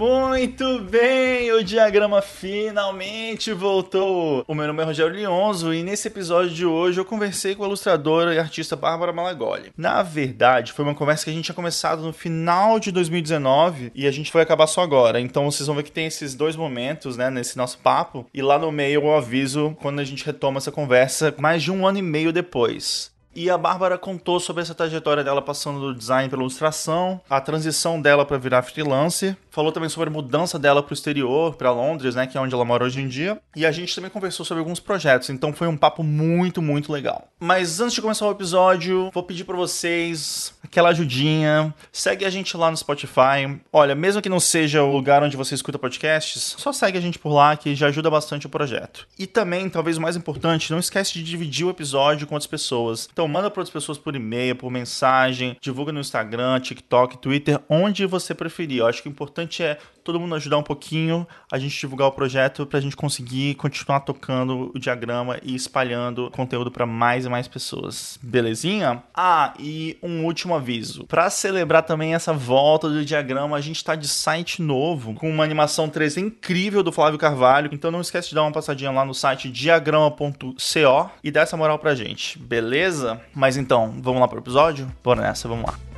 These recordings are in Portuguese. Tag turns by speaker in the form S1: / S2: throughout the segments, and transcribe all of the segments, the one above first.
S1: Muito bem, o diagrama finalmente voltou. O meu nome é Rogério Lionzo e nesse episódio de hoje eu conversei com a ilustradora e artista Bárbara Malagoli. Na verdade, foi uma conversa que a gente tinha começado no final de 2019 e a gente foi acabar só agora. Então vocês vão ver que tem esses dois momentos, né, nesse nosso papo. E lá no meio eu aviso quando a gente retoma essa conversa mais de um ano e meio depois. E a Bárbara contou sobre essa trajetória dela passando do design pela ilustração, a transição dela para virar freelancer, falou também sobre a mudança dela para o exterior, para Londres, né, que é onde ela mora hoje em dia, e a gente também conversou sobre alguns projetos, então foi um papo muito, muito legal. Mas antes de começar o episódio, vou pedir para vocês aquela ajudinha, segue a gente lá no Spotify. Olha, mesmo que não seja o lugar onde você escuta podcasts, só segue a gente por lá que já ajuda bastante o projeto. E também, talvez o mais importante, não esquece de dividir o episódio com outras pessoas. Então manda para outras pessoas por e-mail, por mensagem, divulga no Instagram, TikTok, Twitter, onde você preferir. Eu acho que o importante é todo mundo ajudar um pouquinho, a gente divulgar o projeto para a gente conseguir continuar tocando o diagrama e espalhando conteúdo para mais e mais pessoas. Belezinha? Ah, e um último aviso. Para celebrar também essa volta do diagrama, a gente está de site novo com uma animação 3D incrível do Flávio Carvalho. Então não esquece de dar uma passadinha lá no site diagrama.co e dar essa moral pra gente. Beleza? Mas então, vamos lá pro episódio? Bora nessa, vamos lá.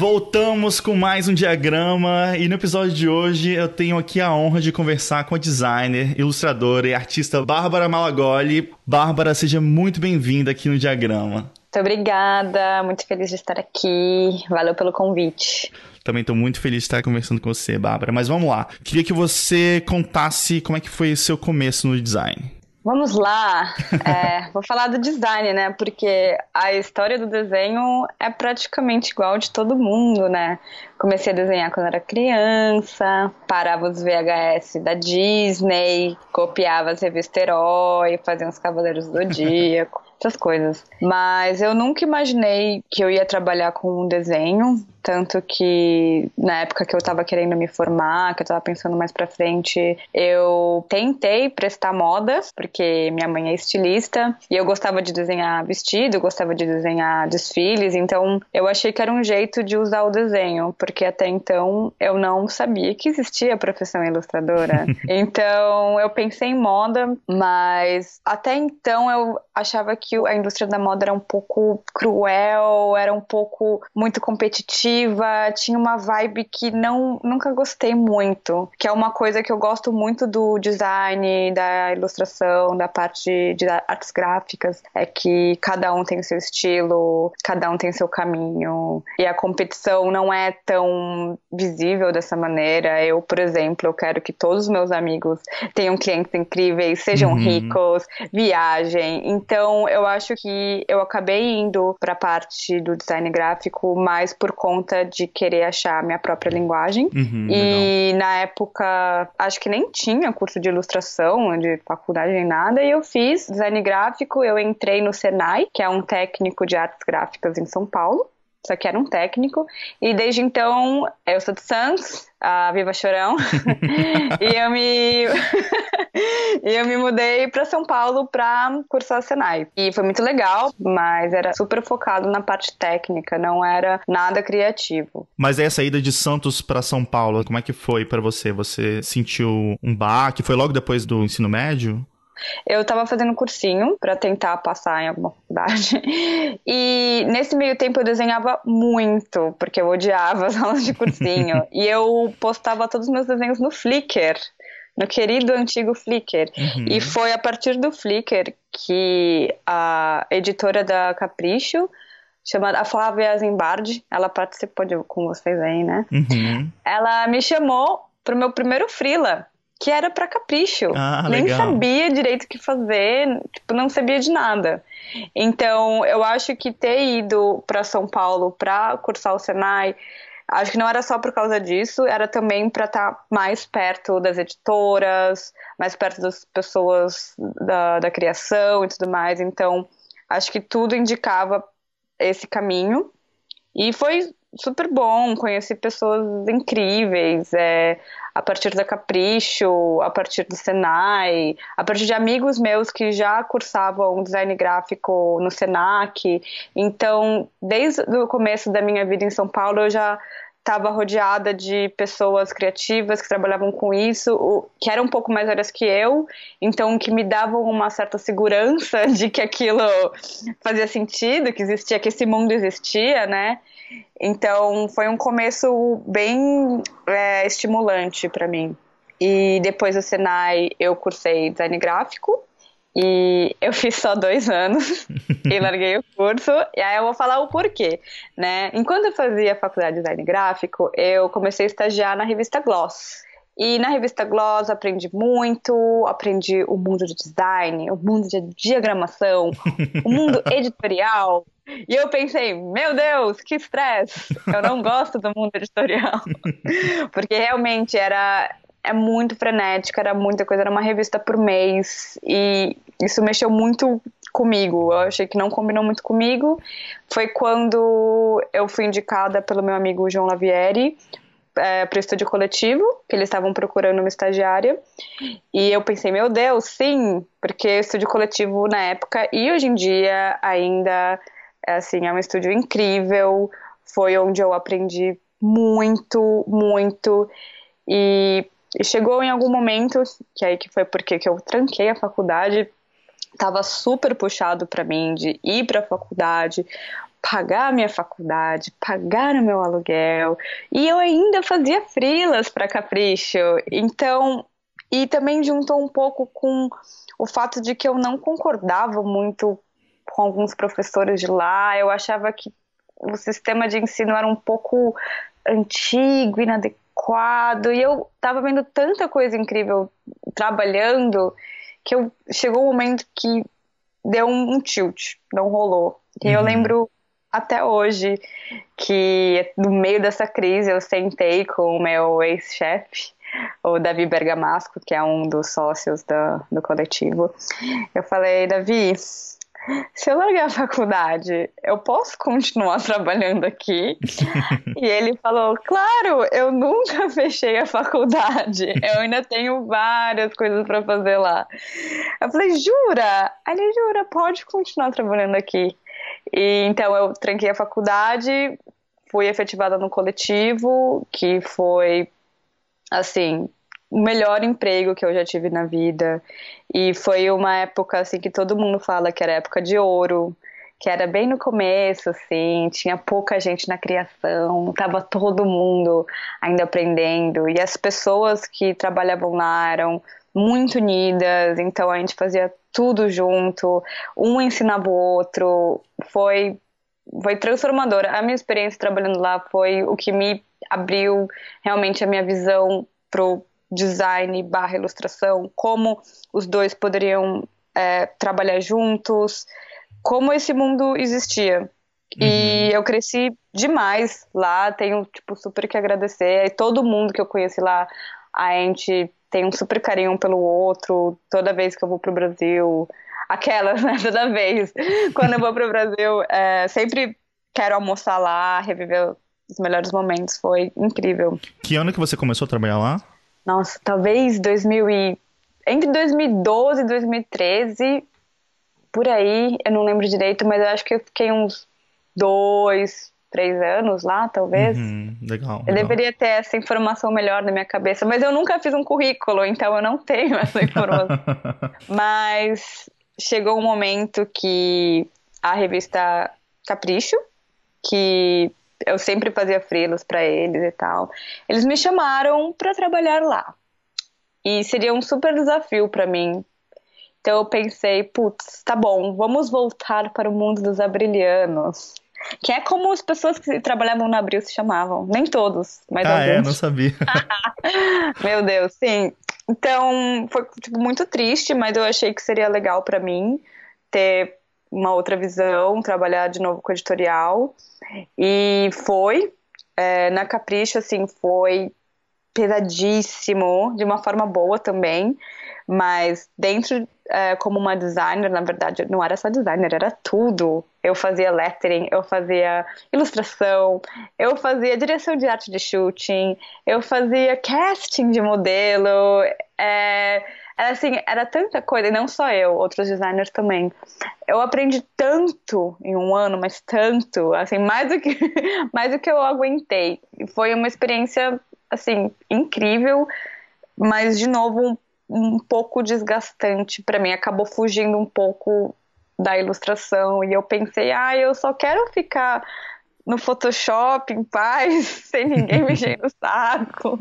S1: Voltamos com mais um diagrama e no episódio de hoje eu tenho aqui a honra de conversar com a designer, ilustradora e artista Bárbara Malagoli. Bárbara, seja muito bem-vinda aqui no diagrama.
S2: Muito obrigada, muito feliz de estar aqui. Valeu pelo convite.
S1: Também estou muito feliz de estar conversando com você, Bárbara. Mas vamos lá. Queria que você contasse como é que foi o seu começo no design.
S2: Vamos lá, é, vou falar do design, né? Porque a história do desenho é praticamente igual de todo mundo, né? Comecei a desenhar quando era criança, parava os VHS da Disney, copiava as revistas Herói, fazia uns Cavaleiros do Zodíaco essas coisas. Mas eu nunca imaginei que eu ia trabalhar com um desenho, tanto que na época que eu tava querendo me formar, que eu tava pensando mais pra frente, eu tentei prestar moda, porque minha mãe é estilista, e eu gostava de desenhar vestido, gostava de desenhar desfiles, então eu achei que era um jeito de usar o desenho, porque até então eu não sabia que existia a profissão ilustradora. então eu pensei em moda, mas até então eu achava que a indústria da moda era um pouco cruel, era um pouco muito competitiva, tinha uma vibe que não nunca gostei muito, que é uma coisa que eu gosto muito do design, da ilustração, da parte de artes gráficas, é que cada um tem seu estilo, cada um tem seu caminho, e a competição não é tão visível dessa maneira. Eu, por exemplo, eu quero que todos os meus amigos tenham clientes incríveis, sejam uhum. ricos, viajem. Então, eu acho que eu acabei indo para a parte do design gráfico mais por conta de querer achar a minha própria linguagem. Uhum, e legal. na época, acho que nem tinha curso de ilustração, de faculdade nem nada, e eu fiz design gráfico. Eu entrei no Senai, que é um técnico de artes gráficas em São Paulo só que era um técnico. E desde então, eu sou de Santos, a Viva Chorão, e eu me e eu me mudei para São Paulo para cursar a Senai. E foi muito legal, mas era super focado na parte técnica, não era nada criativo.
S1: Mas aí a saída de Santos para São Paulo, como é que foi para você? Você sentiu um baque? Foi logo depois do ensino médio?
S2: Eu estava fazendo cursinho para tentar passar em alguma faculdade. E nesse meio tempo eu desenhava muito, porque eu odiava as aulas de cursinho. e eu postava todos os meus desenhos no Flickr, no querido antigo Flickr. Uhum. E foi a partir do Flickr que a editora da Capricho chamada a Flávia Zimbardi, ela participou de, com vocês aí, né? Uhum. Ela me chamou pro meu primeiro freela que era para capricho. Ah, Nem sabia direito o que fazer, tipo, não sabia de nada. Então, eu acho que ter ido para São Paulo para cursar o Senai, acho que não era só por causa disso, era também para estar tá mais perto das editoras, mais perto das pessoas da, da criação e tudo mais. Então, acho que tudo indicava esse caminho. E foi super bom, conheci pessoas incríveis, é, a partir da Capricho, a partir do Senai, a partir de amigos meus que já cursavam design gráfico no Senac. Então, desde o começo da minha vida em São Paulo, eu já estava rodeada de pessoas criativas que trabalhavam com isso, que eram um pouco mais velhas que eu, então que me davam uma certa segurança de que aquilo fazia sentido, que existia, que esse mundo existia, né? Então foi um começo bem é, estimulante para mim. E depois do Senai eu cursei design gráfico e eu fiz só dois anos e larguei o curso. E aí eu vou falar o porquê, né? Enquanto eu fazia faculdade de design gráfico, eu comecei a estagiar na revista Gloss. E na revista Gloss aprendi muito, aprendi o mundo de design, o mundo de diagramação, o mundo editorial. E eu pensei, meu Deus, que estresse! Eu não gosto do mundo editorial. Porque realmente era é muito frenética, era muita coisa, era uma revista por mês. E isso mexeu muito comigo. Eu achei que não combinou muito comigo. Foi quando eu fui indicada pelo meu amigo João Lavieri é, para o estúdio coletivo, que eles estavam procurando uma estagiária. E eu pensei, meu Deus, sim, porque estúdio coletivo na época e hoje em dia ainda assim, é um estúdio incrível. Foi onde eu aprendi muito, muito. E, e chegou em algum momento, que aí que foi porque que eu tranquei a faculdade, tava super puxado para mim de ir para a faculdade, pagar a minha faculdade, pagar o meu aluguel, e eu ainda fazia frilas para Capricho. Então, e também juntou um pouco com o fato de que eu não concordava muito com alguns professores de lá, eu achava que o sistema de ensino era um pouco antigo, inadequado, e eu estava vendo tanta coisa incrível trabalhando que eu chegou um momento que deu um, um tilt, não rolou. E uhum. eu lembro até hoje que no meio dessa crise eu sentei com o meu ex-chefe, o Davi Bergamasco, que é um dos sócios do, do coletivo. Eu falei, Davi, se eu largar a faculdade, eu posso continuar trabalhando aqui? e ele falou: Claro, eu nunca fechei a faculdade, eu ainda tenho várias coisas para fazer lá. Eu falei: Jura? Ele jura, pode continuar trabalhando aqui. E então eu tranquei a faculdade, fui efetivada no coletivo, que foi assim o melhor emprego que eu já tive na vida. E foi uma época assim que todo mundo fala que era época de ouro, que era bem no começo, assim, tinha pouca gente na criação, tava todo mundo ainda aprendendo. E as pessoas que trabalhavam lá eram muito unidas, então a gente fazia tudo junto, um ensinava o outro, foi foi transformadora. A minha experiência trabalhando lá foi o que me abriu realmente a minha visão pro design barra ilustração, como os dois poderiam é, trabalhar juntos, como esse mundo existia. Uhum. E eu cresci demais lá, tenho tipo super que agradecer. E todo mundo que eu conheci lá, a gente tem um super carinho um pelo outro. Toda vez que eu vou pro Brasil, aquelas, né? Toda vez. Quando eu vou pro Brasil, é, sempre quero almoçar lá, reviver os melhores momentos. Foi incrível.
S1: Que ano que você começou a trabalhar lá?
S2: Nossa, talvez 2000 e... entre 2012 e 2013, por aí, eu não lembro direito, mas eu acho que eu fiquei uns dois, três anos lá, talvez.
S1: Uhum, legal,
S2: Eu deveria ter essa informação melhor na minha cabeça, mas eu nunca fiz um currículo, então eu não tenho essa informação. mas chegou um momento que a revista Capricho, que eu sempre fazia frilos para eles e tal. Eles me chamaram para trabalhar lá. E seria um super desafio para mim. Então eu pensei, putz, tá bom, vamos voltar para o mundo dos abrilhanos. Que é como as pessoas que trabalhavam no Abril se chamavam. Nem todos, mas
S1: ah,
S2: alguns.
S1: é? Não sabia.
S2: Meu Deus, sim. Então, foi tipo, muito triste, mas eu achei que seria legal para mim ter uma outra visão, trabalhar de novo com editorial. E foi. É, na Capricho, assim, foi pesadíssimo, de uma forma boa também, mas dentro é, como uma designer, na verdade, não era só designer, era tudo. Eu fazia lettering, eu fazia ilustração, eu fazia direção de arte de shooting, eu fazia casting de modelo. É, era assim, era tanta coisa, e não só eu, outros designers também. Eu aprendi tanto em um ano, mas tanto, assim, mais do que, mais do que eu aguentei. Foi uma experiência, assim, incrível, mas, de novo, um, um pouco desgastante para mim. Acabou fugindo um pouco da ilustração, e eu pensei, ah, eu só quero ficar no Photoshop em paz, sem ninguém mexer no saco.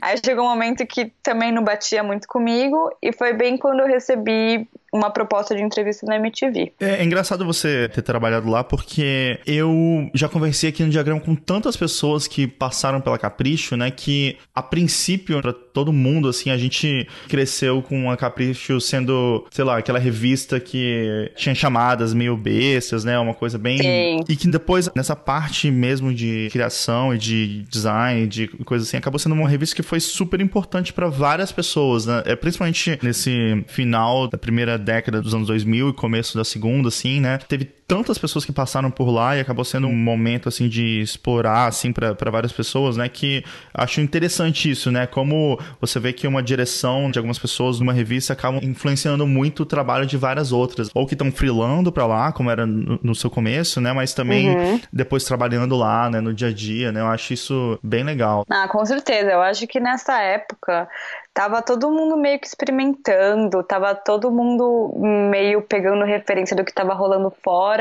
S2: Aí chegou um momento que também não batia muito comigo, e foi bem quando eu recebi uma proposta de entrevista na MTV.
S1: É, é, engraçado você ter trabalhado lá, porque eu já conversei aqui no diagrama com tantas pessoas que passaram pela Capricho, né? Que a princípio, para todo mundo, assim, a gente cresceu com a Capricho sendo, sei lá, aquela revista que tinha chamadas meio bestas, né? Uma coisa bem.
S2: Sim.
S1: E que depois, nessa parte mesmo de criação e de design, de coisa assim, acabou sendo uma revista que foi super importante para várias pessoas, né? É, principalmente nesse final da primeira década dos anos 2000 e começo da segunda, assim, né? Teve tantas pessoas que passaram por lá e acabou sendo um momento, assim, de explorar, assim, para várias pessoas, né? Que acho interessante isso, né? Como você vê que uma direção de algumas pessoas numa revista acabam influenciando muito o trabalho de várias outras. Ou que estão freelando para lá, como era no, no, seu começo, né? Mas também uhum. depois trabalhando lá, né? No dia a dia, né? Eu acho isso bem legal.
S2: Ah, com certeza. Eu acho que nessa época tava todo mundo meio que experimentando, tava todo mundo meio pegando referência do que tava rolando fora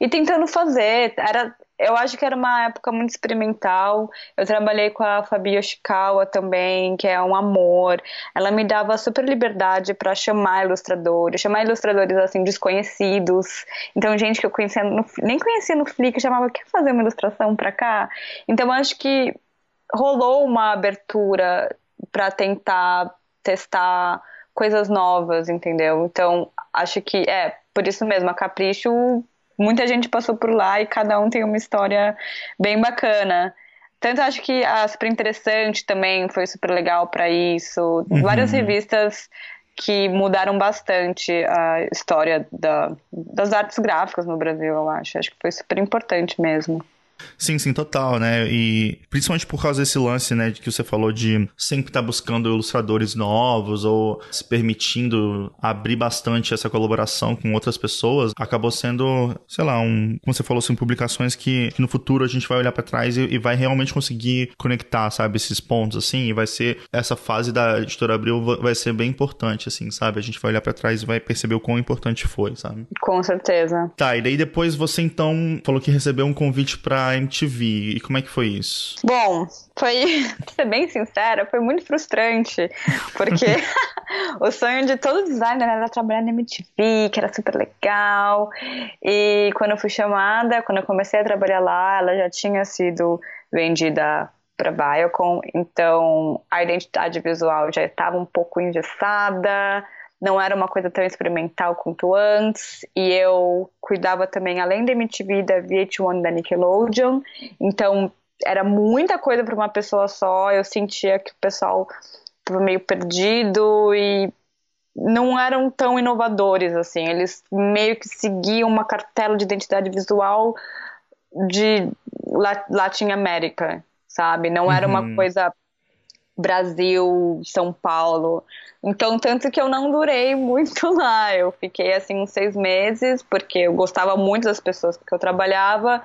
S2: e tentando fazer. Era, eu acho que era uma época muito experimental. Eu trabalhei com a Fabi Yoshikawa também, que é um amor. Ela me dava super liberdade para chamar ilustradores, chamar ilustradores assim desconhecidos. Então, gente que eu conhecia no, nem conhecia no Flickr, chamava quer fazer uma ilustração para cá. Então, acho que rolou uma abertura para tentar testar coisas novas, entendeu? Então, acho que é por isso mesmo, a Capricho, muita gente passou por lá e cada um tem uma história bem bacana. Tanto acho que a Super Interessante também foi super legal para isso. Uhum. Várias revistas que mudaram bastante a história da, das artes gráficas no Brasil, eu acho. Acho que foi super importante mesmo.
S1: Sim, sim, total, né? E principalmente por causa desse lance, né, de que você falou de sempre estar tá buscando ilustradores novos ou se permitindo abrir bastante essa colaboração com outras pessoas, acabou sendo, sei lá, um, como você falou, assim, publicações que, que no futuro a gente vai olhar para trás e, e, vai realmente conseguir conectar, sabe, esses pontos, assim, e vai ser, essa fase da editora Abril vai ser bem importante, assim, sabe? A gente vai olhar para trás e vai perceber o quão importante foi, sabe?
S2: Com certeza.
S1: Tá, e daí depois você então falou que recebeu um convite para MTV. E como é que foi isso?
S2: Bom, foi, pra ser bem sincera, foi muito frustrante, porque o sonho de todo designer era trabalhar na MTV, que era super legal. E quando eu fui chamada, quando eu comecei a trabalhar lá, ela já tinha sido vendida para Biocon, então a identidade visual já estava um pouco engessada não era uma coisa tão experimental quanto antes, e eu cuidava também, além da MTV, da VH1 da Nickelodeon, então era muita coisa para uma pessoa só, eu sentia que o pessoal estava meio perdido e não eram tão inovadores assim, eles meio que seguiam uma cartela de identidade visual de Latin América, sabe? Não era uhum. uma coisa Brasil, São Paulo. Então, tanto que eu não durei muito lá. Eu fiquei assim uns seis meses, porque eu gostava muito das pessoas que eu trabalhava,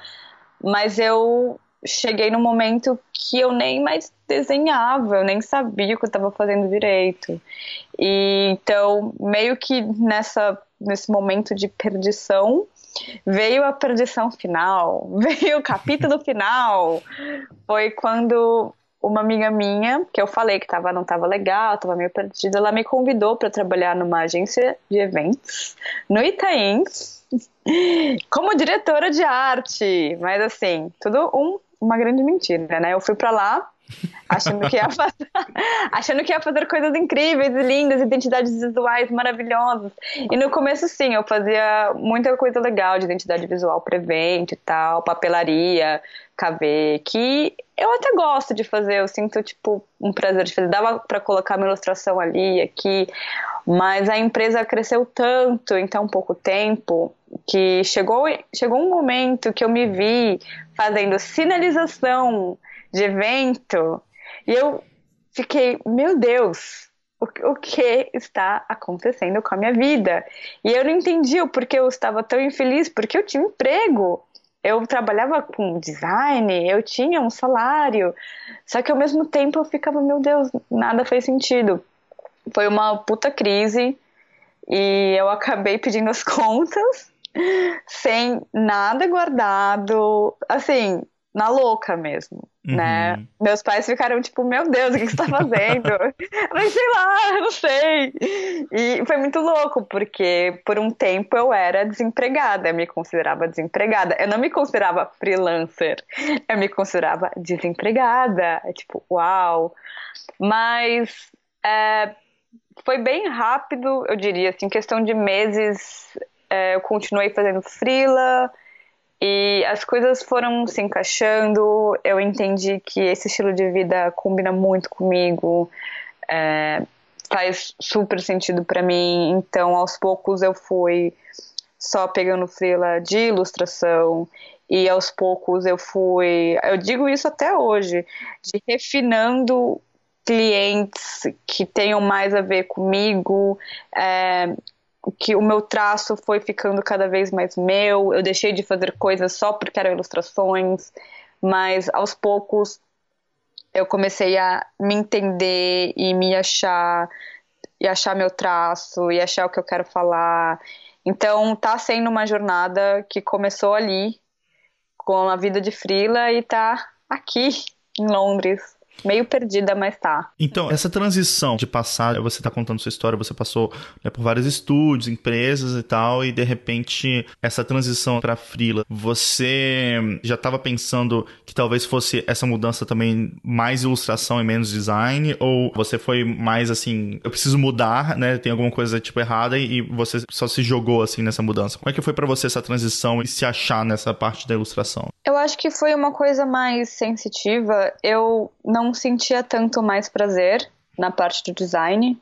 S2: mas eu cheguei no momento que eu nem mais desenhava, eu nem sabia o que eu estava fazendo direito. E então, meio que nessa nesse momento de perdição, veio a perdição final, veio o capítulo final. Foi quando uma amiga minha, que eu falei que tava, não estava legal, estava meio perdida, ela me convidou para trabalhar numa agência de eventos no Itaim, como diretora de arte. Mas assim, tudo um, uma grande mentira, né? Eu fui para lá achando que ia fazer, achando que ia fazer coisas incríveis e lindas, identidades visuais maravilhosas. E no começo sim, eu fazia muita coisa legal de identidade visual para evento e tal, papelaria, KV, que eu até gosto de fazer, eu sinto tipo um prazer de fazer. Dava para colocar uma ilustração ali, aqui. Mas a empresa cresceu tanto em tão pouco tempo que chegou, chegou um momento que eu me vi fazendo sinalização de evento e eu fiquei, meu Deus, o, que está acontecendo com a minha vida? E eu não entendi o porquê eu estava tão infeliz, porque eu tinha emprego. Eu trabalhava com design, eu tinha um salário, só que ao mesmo tempo eu ficava, meu Deus, nada fez sentido. Foi uma puta crise e eu acabei pedindo as contas sem nada guardado, assim, na louca mesmo, uhum. né? Meus pais ficaram tipo, meu Deus, o que, você tá fazendo? Mas sei lá, não sei. E foi muito louco, porque por um tempo eu era desempregada, eu me considerava desempregada. Eu não me considerava freelancer, eu me considerava desempregada. É tipo, uau. Mas é, foi bem rápido, eu diria, assim, questão de meses, é, eu continuei fazendo freela, e as coisas foram se encaixando, eu entendi que esse estilo de vida combina muito comigo, é, faz super sentido para mim, então aos poucos eu fui só pegando freela de ilustração. E aos poucos eu fui, eu digo isso até hoje, de refinando clientes que tenham mais a ver comigo, é, que o meu traço foi ficando cada vez mais meu, eu deixei de fazer coisas só porque eram ilustrações, mas aos poucos eu comecei a me entender e me achar e achar meu traço e achar o que eu quero falar. Então tá sendo uma jornada que começou ali com a vida de frila e tá aqui em Londres meio perdida, mas tá.
S1: Então, essa transição de passar, você tá contando sua história, você passou né, por vários estúdios, empresas e tal, e de repente essa transição para frila, você já estava pensando que talvez fosse essa mudança também mais ilustração e menos design, ou você foi mais assim, eu preciso mudar, né? Tem alguma coisa tipo errada e você só se jogou assim nessa mudança. Como é que foi para você essa transição e se achar nessa parte da ilustração?
S2: Eu acho que foi uma coisa mais sensitiva. Eu não sentia tanto mais prazer na parte do design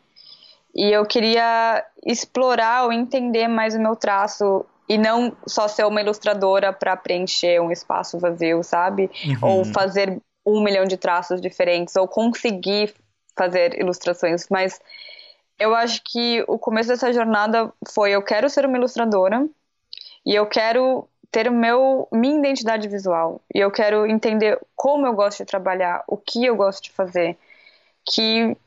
S2: e eu queria explorar ou entender mais o meu traço e não só ser uma ilustradora para preencher um espaço vazio, sabe? Uhum. Ou fazer um milhão de traços diferentes, ou conseguir fazer ilustrações. Mas eu acho que o começo dessa jornada foi: eu quero ser uma ilustradora e eu quero ter o meu minha identidade visual e eu quero entender como eu gosto de trabalhar, o que eu gosto de fazer, que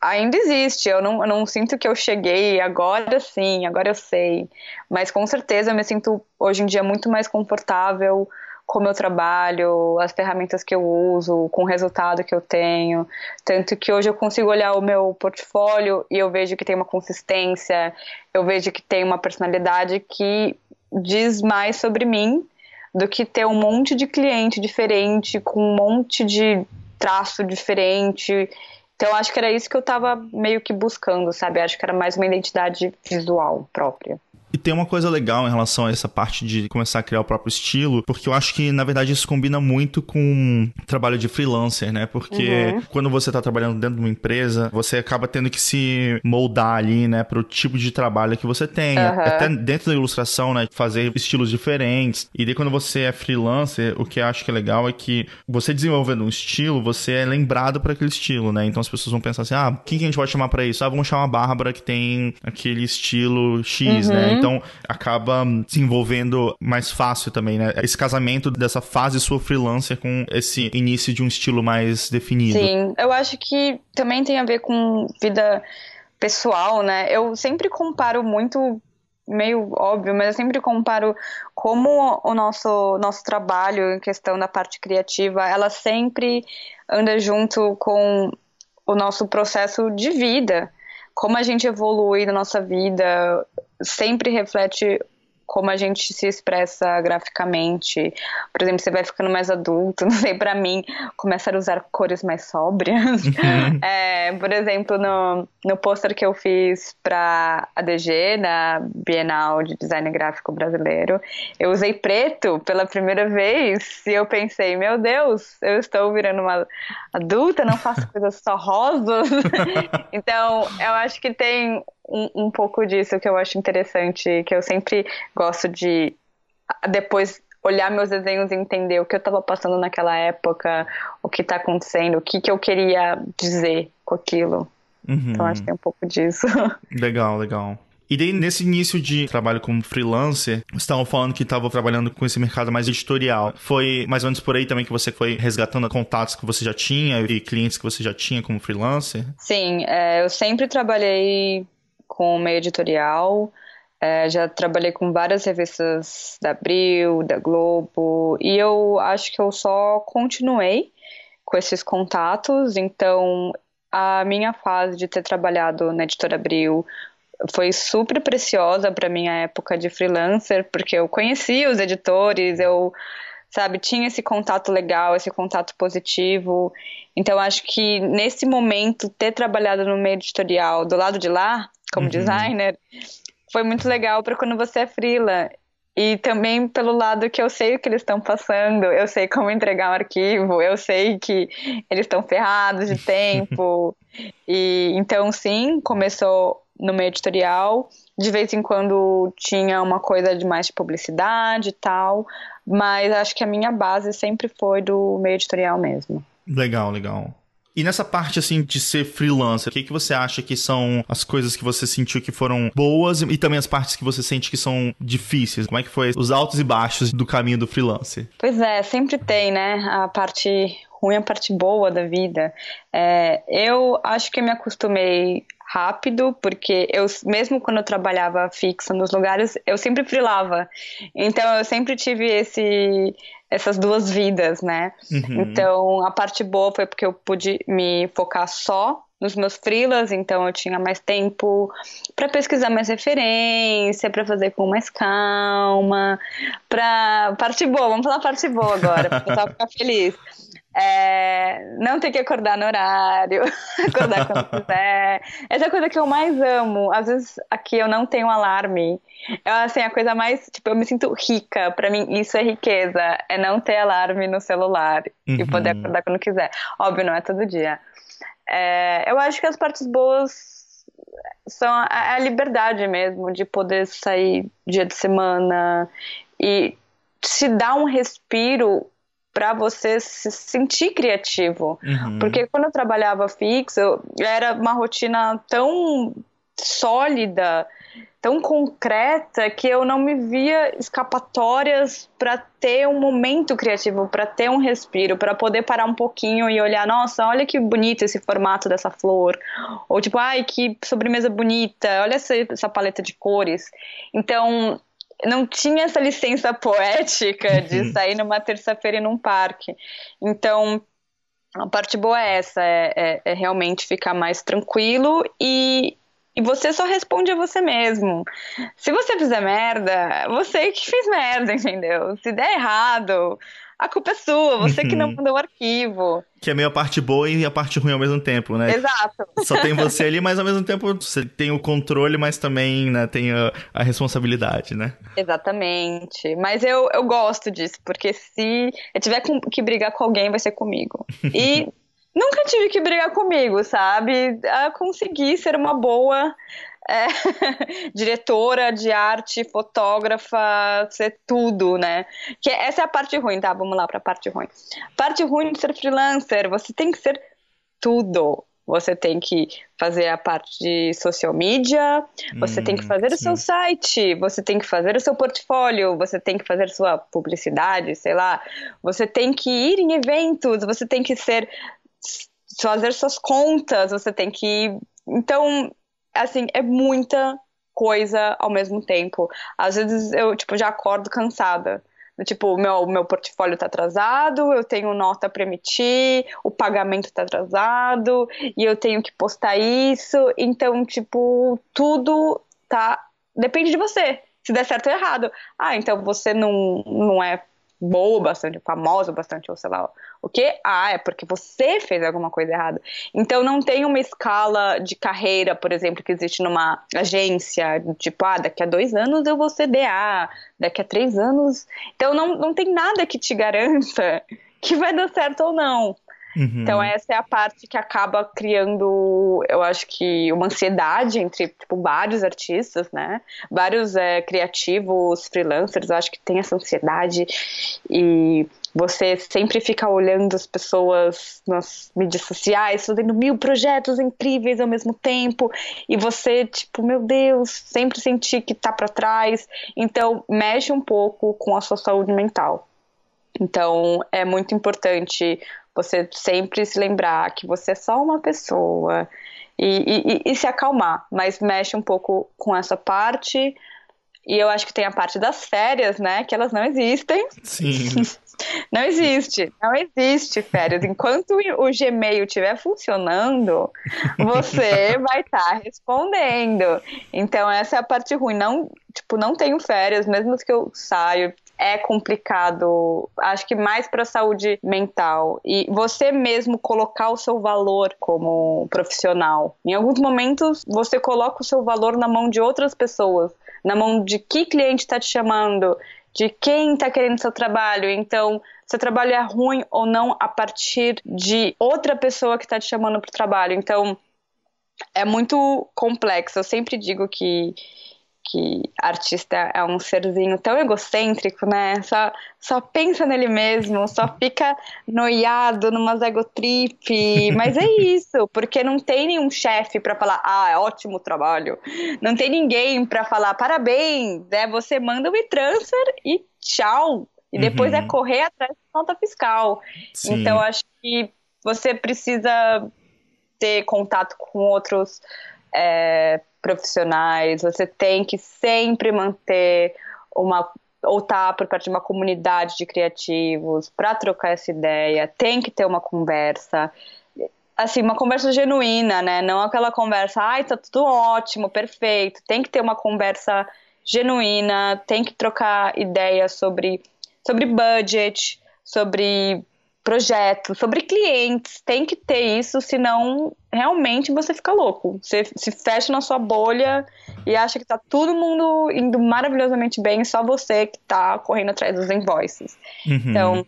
S2: ainda existe. Eu não, eu não sinto que eu cheguei agora sim, agora eu sei, mas com certeza eu me sinto hoje em dia muito mais confortável com meu trabalho, as ferramentas que eu uso, com o resultado que eu tenho. Tanto que hoje eu consigo olhar o meu portfólio e eu vejo que tem uma consistência, eu vejo que tem uma personalidade que diz mais sobre mim do que ter um monte de cliente diferente, com um monte de traço diferente. Então, acho que era isso que eu estava meio que buscando, sabe? Acho que era mais uma identidade visual própria.
S1: E tem uma coisa legal em relação a essa parte de começar a criar o próprio estilo, porque eu acho que, na verdade, isso combina muito com o trabalho de freelancer, né? Porque uhum. quando você tá trabalhando dentro de uma empresa, você acaba tendo que se moldar ali, né, pro tipo de trabalho que você tem. Uhum. Até dentro da ilustração, né, fazer estilos diferentes. E daí, quando você é freelancer, o que eu acho que é legal é que você desenvolvendo um estilo, você é lembrado para aquele estilo, né? Então as pessoas vão pensar assim: ah, quem que a gente pode chamar para isso? Ah, vamos chamar a Bárbara que tem aquele estilo X, né? uhum. né? Então acaba se envolvendo mais fácil também, né? Esse casamento dessa fase sua freelancer com esse início de um estilo mais definido.
S2: Sim, eu acho que também tem a ver com vida pessoal, né? Eu sempre comparo muito meio óbvio, mas eu sempre comparo como o nosso nosso trabalho em questão da parte criativa, ela sempre anda junto com o nosso processo de vida, como a gente evolui na nossa vida, sempre reflete como a gente se expressa graficamente. Por exemplo, você vai ficando mais adulto, não sei, para mim, começar a usar cores mais sóbrias. Uhum. É, por exemplo, no, no pôster que eu fiz para a DG, da Bienal de Design Gráfico Brasileiro, eu usei preto pela primeira vez e eu pensei, meu Deus, eu estou virando uma adulta, não faço coisas só rosas. então, eu acho que tem um, um pouco disso que eu acho interessante, que eu sempre gosto de depois olhar meus desenhos e entender o que eu estava passando naquela época, o que está acontecendo, o que, que eu queria dizer com aquilo. Uhum. Então acho que tem um pouco disso.
S1: Legal, legal. E daí, nesse início de trabalho como freelancer, você estava falando que estava trabalhando com esse mercado mais editorial. Foi mais ou menos por aí também que você foi resgatando contatos que você já tinha e clientes que você já tinha como freelancer?
S2: Sim, é, eu sempre trabalhei com meio editorial. É, já trabalhei com várias revistas da Abril, da Globo, e eu acho que eu só continuei com esses contatos. Então, a minha fase de ter trabalhado na editora Abril foi super preciosa para minha época de freelancer, porque eu conhecia os editores, eu sabe, tinha esse contato legal, esse contato positivo. Então acho que nesse momento ter trabalhado no meio editorial do lado de lá, como uhum. designer, foi muito legal para quando você é freela. E também pelo lado que eu sei o que eles estão passando, eu sei como entregar um arquivo, eu sei que eles estão ferrados de tempo. e então sim, começou no meio editorial. De vez em quando tinha uma coisa de mais de publicidade e tal, mas acho que a minha base sempre foi do meio editorial mesmo.
S1: Legal, legal. E nessa parte, assim, de ser freelancer, o que, que você acha que são as coisas que você sentiu que foram boas e também as partes que você sente que são difíceis? Como é que foi os altos e baixos do caminho do freelancer?
S2: Pois é, sempre tem, né? A parte ruim, a parte boa da vida. É, eu acho que me acostumei rápido, porque eu, mesmo quando eu trabalhava fixa nos lugares, eu sempre frilava. Então, eu sempre tive esse, essas duas vidas, né? Uhum. Então, a parte boa foi porque eu pude me focar só nos meus freelas, então eu tinha mais tempo para pesquisar mais referência, para fazer com mais calma, para parte boa, vamos falar parte boa agora, para ficar feliz. É, não ter que acordar no horário, acordar quando quiser. Essa é a coisa que eu mais amo. Às vezes aqui eu não tenho alarme. Eu, assim, a coisa mais, tipo, eu me sinto rica. Para mim, isso é riqueza. É não ter alarme no celular uhum. e poder acordar quando quiser. Óbvio, não é todo dia. É, eu acho que as partes boas são a, a liberdade mesmo de poder sair dia de semana e se dar um respiro para você se sentir criativo. Uhum. Porque quando eu trabalhava fixo, era uma rotina tão sólida, tão concreta que eu não me via escapatórias para ter um momento criativo, para ter um respiro, para poder parar um pouquinho e olhar, nossa, olha que bonito esse formato dessa flor, ou tipo, ai, que sobremesa bonita, olha essa, essa paleta de cores. Então, não tinha essa licença poética de uhum. sair numa terça-feira e num parque. Então, a parte boa é essa, é, é, é, realmente ficar mais tranquilo e, e você só responde a você mesmo. Se você fizer merda, você que fez merda, entendeu? Se der errado, a culpa é sua, você que não uhum. mandou o arquivo.
S1: Que é meio a parte boa e a parte ruim ao mesmo tempo, né?
S2: Exato.
S1: Só tem você ali, mas ao mesmo tempo você tem o controle, mas também né, tem a, a responsabilidade, né?
S2: Exatamente. Mas eu, eu gosto disso, porque se eu tiver que brigar com alguém, vai ser comigo. E nunca tive que brigar comigo, sabe? A conseguir ser uma boa é, diretora de arte, fotógrafa, ser tudo, né? Que essa é a parte ruim, tá? Vamos lá para a parte ruim. Parte ruim de ser freelancer, você tem que ser tudo. Você tem que fazer a parte de social media, você hum, tem que hum, fazer sim. o seu site, você tem que fazer o seu portfólio, você tem que fazer sua publicidade, sei lá. Você tem que ir em eventos, você tem que ser fazer suas contas, você tem que então assim, é muita coisa ao mesmo tempo. Às vezes eu, tipo, já acordo cansada. Tipo, meu, meu portfólio tá atrasado, eu tenho nota para emitir, o pagamento tá atrasado, e eu tenho que postar isso. Então, tipo, tudo tá. Depende de você. Se der certo ou errado. Ah, então você não, não é boa bastante, famosa bastante, ou sei lá o que? Ah, é porque você fez alguma coisa errada. Então não tem uma escala de carreira, por exemplo, que existe numa agência, tipo, ah, daqui a dois anos eu vou ser DA, daqui a três anos. Então não, não tem nada que te garanta que vai dar certo ou não. Uhum. Então essa é a parte que acaba criando, eu acho que uma ansiedade entre tipo, vários artistas, né? Vários é, criativos, freelancers, eu acho que tem essa ansiedade e você sempre fica olhando as pessoas nas mídias sociais, fazendo mil projetos incríveis ao mesmo tempo, e você, tipo, meu Deus, sempre sentir que tá para trás. Então, mexe um pouco com a sua saúde mental. Então, é muito importante você sempre se lembrar que você é só uma pessoa e, e, e se acalmar, mas mexe um pouco com essa parte. E eu acho que tem a parte das férias, né? Que elas não existem.
S1: Sim.
S2: Não existe, não existe férias. Enquanto o Gmail estiver funcionando, você vai estar tá respondendo. Então essa é a parte ruim. Não, tipo, não tenho férias, mesmo que eu saio, é complicado, acho que mais para a saúde mental e você mesmo colocar o seu valor como profissional. Em alguns momentos você coloca o seu valor na mão de outras pessoas, na mão de que cliente está te chamando, de quem está querendo seu trabalho. Então, seu trabalho é ruim ou não a partir de outra pessoa que está te chamando para o trabalho. Então, é muito complexo. Eu sempre digo que que artista é um serzinho tão egocêntrico, né? Só, só pensa nele mesmo, só fica noiado numas egotrip. Mas é isso, porque não tem nenhum chefe para falar, ah, é ótimo trabalho. Não tem ninguém para falar, parabéns, né? Você manda o e-transfer e tchau. E depois é uhum. é correr atrás da nota fiscal. Sim. Então, acho que você precisa ter contato com outros é, profissionais, você tem que sempre manter uma ou estar tá por perto de uma comunidade de criativos para trocar essa ideia, tem que ter uma conversa, assim, uma conversa genuína, né? Não aquela conversa, ai, tá tudo ótimo, perfeito. Tem que ter uma conversa genuína, tem que trocar ideias sobre, sobre budget, sobre projetos, sobre clientes. Tem que ter isso, senão realmente você fica louco. Você se fecha na sua bolha e acha que tá todo mundo indo maravilhosamente bem, só você que tá correndo atrás dos invoices. Uhum. Então,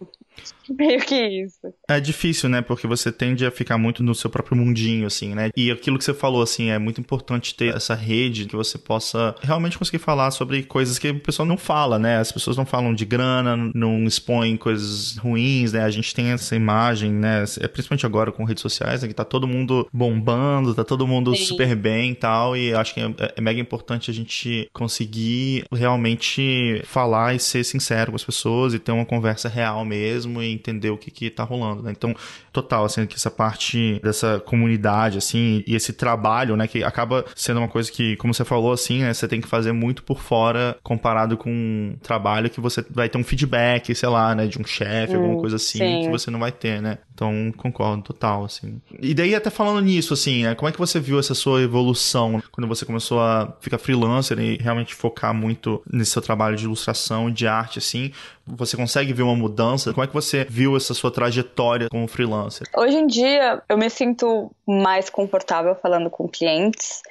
S2: Meio que isso.
S1: É difícil, né? Porque você tende a ficar muito no seu próprio mundinho, assim, né? E aquilo que você falou, assim, é muito importante ter essa rede que você possa realmente conseguir falar sobre coisas que o pessoal não fala, né? As pessoas não falam de grana, não expõem coisas ruins, né? A gente tem essa imagem, né? É principalmente agora com redes sociais, né? Que tá todo mundo bombando, tá todo mundo Sim. super bem e tal. E acho que é, é mega importante a gente conseguir realmente falar e ser sincero com as pessoas e ter uma conversa real mesmo e entender o que que tá rolando, né? Então, total, assim, que essa parte dessa comunidade, assim, e esse trabalho, né, que acaba sendo uma coisa que, como você falou, assim, né, você tem que fazer muito por fora comparado com um trabalho que você vai ter um feedback, sei lá, né, de um chefe, hum, alguma coisa assim, sim. que você não vai ter, né? Então, concordo total, assim. E daí, até falando nisso, assim, né, como é que você viu essa sua evolução quando você começou a ficar freelancer e realmente focar muito nesse seu trabalho de ilustração de arte, assim? Você consegue ver uma mudança? Como é que você viu essa sua trajetória como freelancer?
S2: Hoje em dia, eu me sinto mais confortável falando com clientes.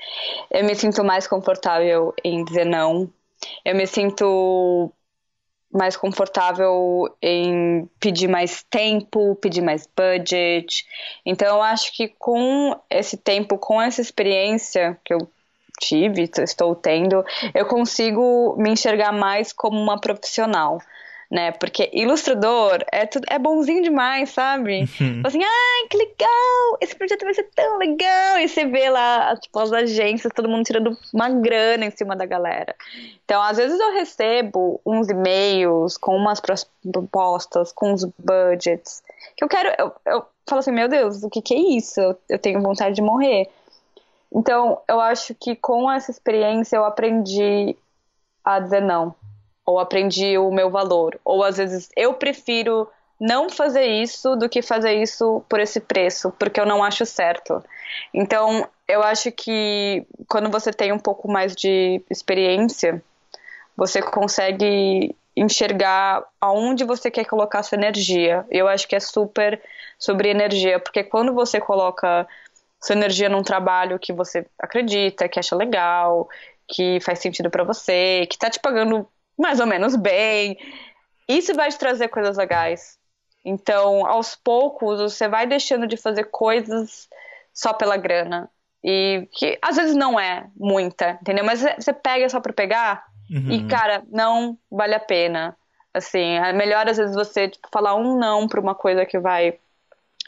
S2: Eu me sinto mais confortável em dizer não. Eu me sinto mais confortável em pedir mais tempo, pedir mais budget. Então, eu acho que com esse tempo, com essa experiência que eu tive, estou tendo, eu consigo me enxergar mais como uma profissional né? Porque ilustrador é, tudo, é bonzinho demais, sabe? Uhum. Assim, ai, que legal! Esse projeto vai ser tão legal! E você vê lá, tipo, as agências, todo mundo tirando uma grana em cima da galera. Então, às vezes eu recebo uns e-mails com umas propostas, com uns budgets, que eu quero. Eu, eu falo assim, meu Deus, o que, que é isso? Eu, eu tenho vontade de morrer. Então, eu acho que com essa experiência eu aprendi a dizer não ou aprendi o meu valor, ou às vezes eu prefiro não fazer isso do que fazer isso por esse preço, porque eu não acho certo. Então, eu acho que quando você tem um pouco mais de experiência, você consegue enxergar aonde você quer colocar sua energia. Eu acho que é super sobre energia, porque quando você coloca sua energia num trabalho que você acredita, que acha legal, que faz sentido para você, que tá te pagando mais ou menos bem. Isso vai te trazer coisas legais. Então, aos poucos, você vai deixando de fazer coisas só pela grana. E que às vezes não é muita, entendeu? Mas você pega só pra pegar uhum. e, cara, não vale a pena. Assim, é melhor às vezes você tipo, falar um não pra uma coisa que vai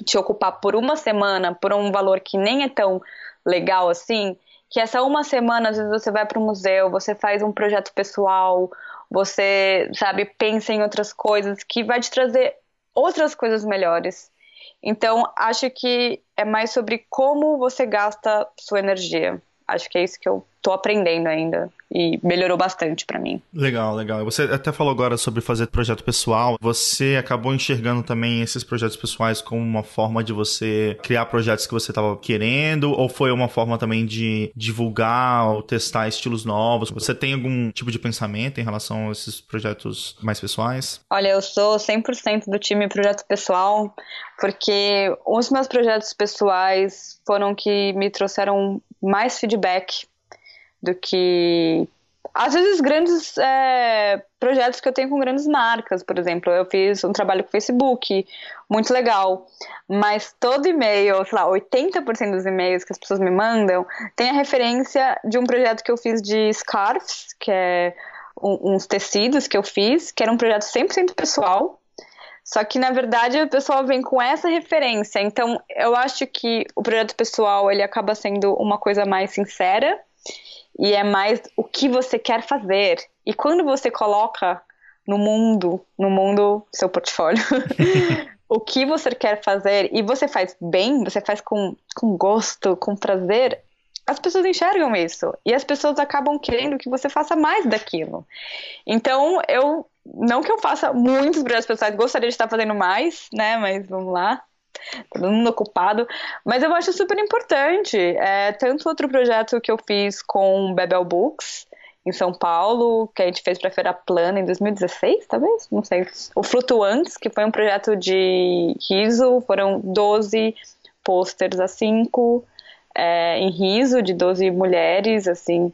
S2: te ocupar por uma semana, por um valor que nem é tão legal assim, que essa uma semana, às vezes você vai para o museu, você faz um projeto pessoal, você, sabe, pensa em outras coisas que vai te trazer outras coisas melhores. Então, acho que é mais sobre como você gasta sua energia. Acho que é isso que eu tô aprendendo ainda e melhorou bastante para mim.
S1: Legal, legal. Você até falou agora sobre fazer projeto pessoal. Você acabou enxergando também esses projetos pessoais como uma forma de você criar projetos que você estava querendo ou foi uma forma também de divulgar ou testar estilos novos? Você tem algum tipo de pensamento em relação a esses projetos mais pessoais?
S2: Olha, eu sou 100% do time projeto pessoal, porque os meus projetos pessoais foram que me trouxeram mais feedback do que às vezes grandes é, projetos que eu tenho com grandes marcas, por exemplo, eu fiz um trabalho com Facebook, muito legal, mas todo e-mail, sei lá, 80% dos e-mails que as pessoas me mandam tem a referência de um projeto que eu fiz de scarves, que é um, uns tecidos que eu fiz, que era um projeto 100% pessoal, só que na verdade o pessoal vem com essa referência, então eu acho que o projeto pessoal ele acaba sendo uma coisa mais sincera, e é mais o que você quer fazer. E quando você coloca no mundo, no mundo, seu portfólio, o que você quer fazer e você faz bem, você faz com, com gosto, com prazer, as pessoas enxergam isso e as pessoas acabam querendo que você faça mais daquilo. Então, eu não que eu faça muitos projetos pessoais, gostaria de estar fazendo mais, né? Mas vamos lá todo mundo ocupado. Mas eu acho super importante. É, tanto outro projeto que eu fiz com Bebel Books, em São Paulo, que a gente fez para Feira Plana em 2016, talvez? Não sei. O Flutuantes, que foi um projeto de riso, foram 12 posters a 5 é, em riso, de 12 mulheres, assim,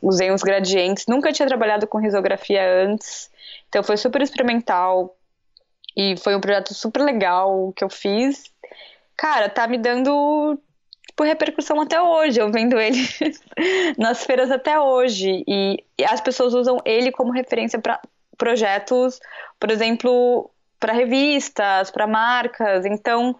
S2: usei uns gradientes. Nunca tinha trabalhado com risografia antes, então foi super experimental, e foi um projeto super legal que eu fiz. Cara, tá me dando tipo, repercussão até hoje. Eu vendo ele nas feiras até hoje. E, e as pessoas usam ele como referência para projetos, por exemplo, para revistas, para marcas. Então,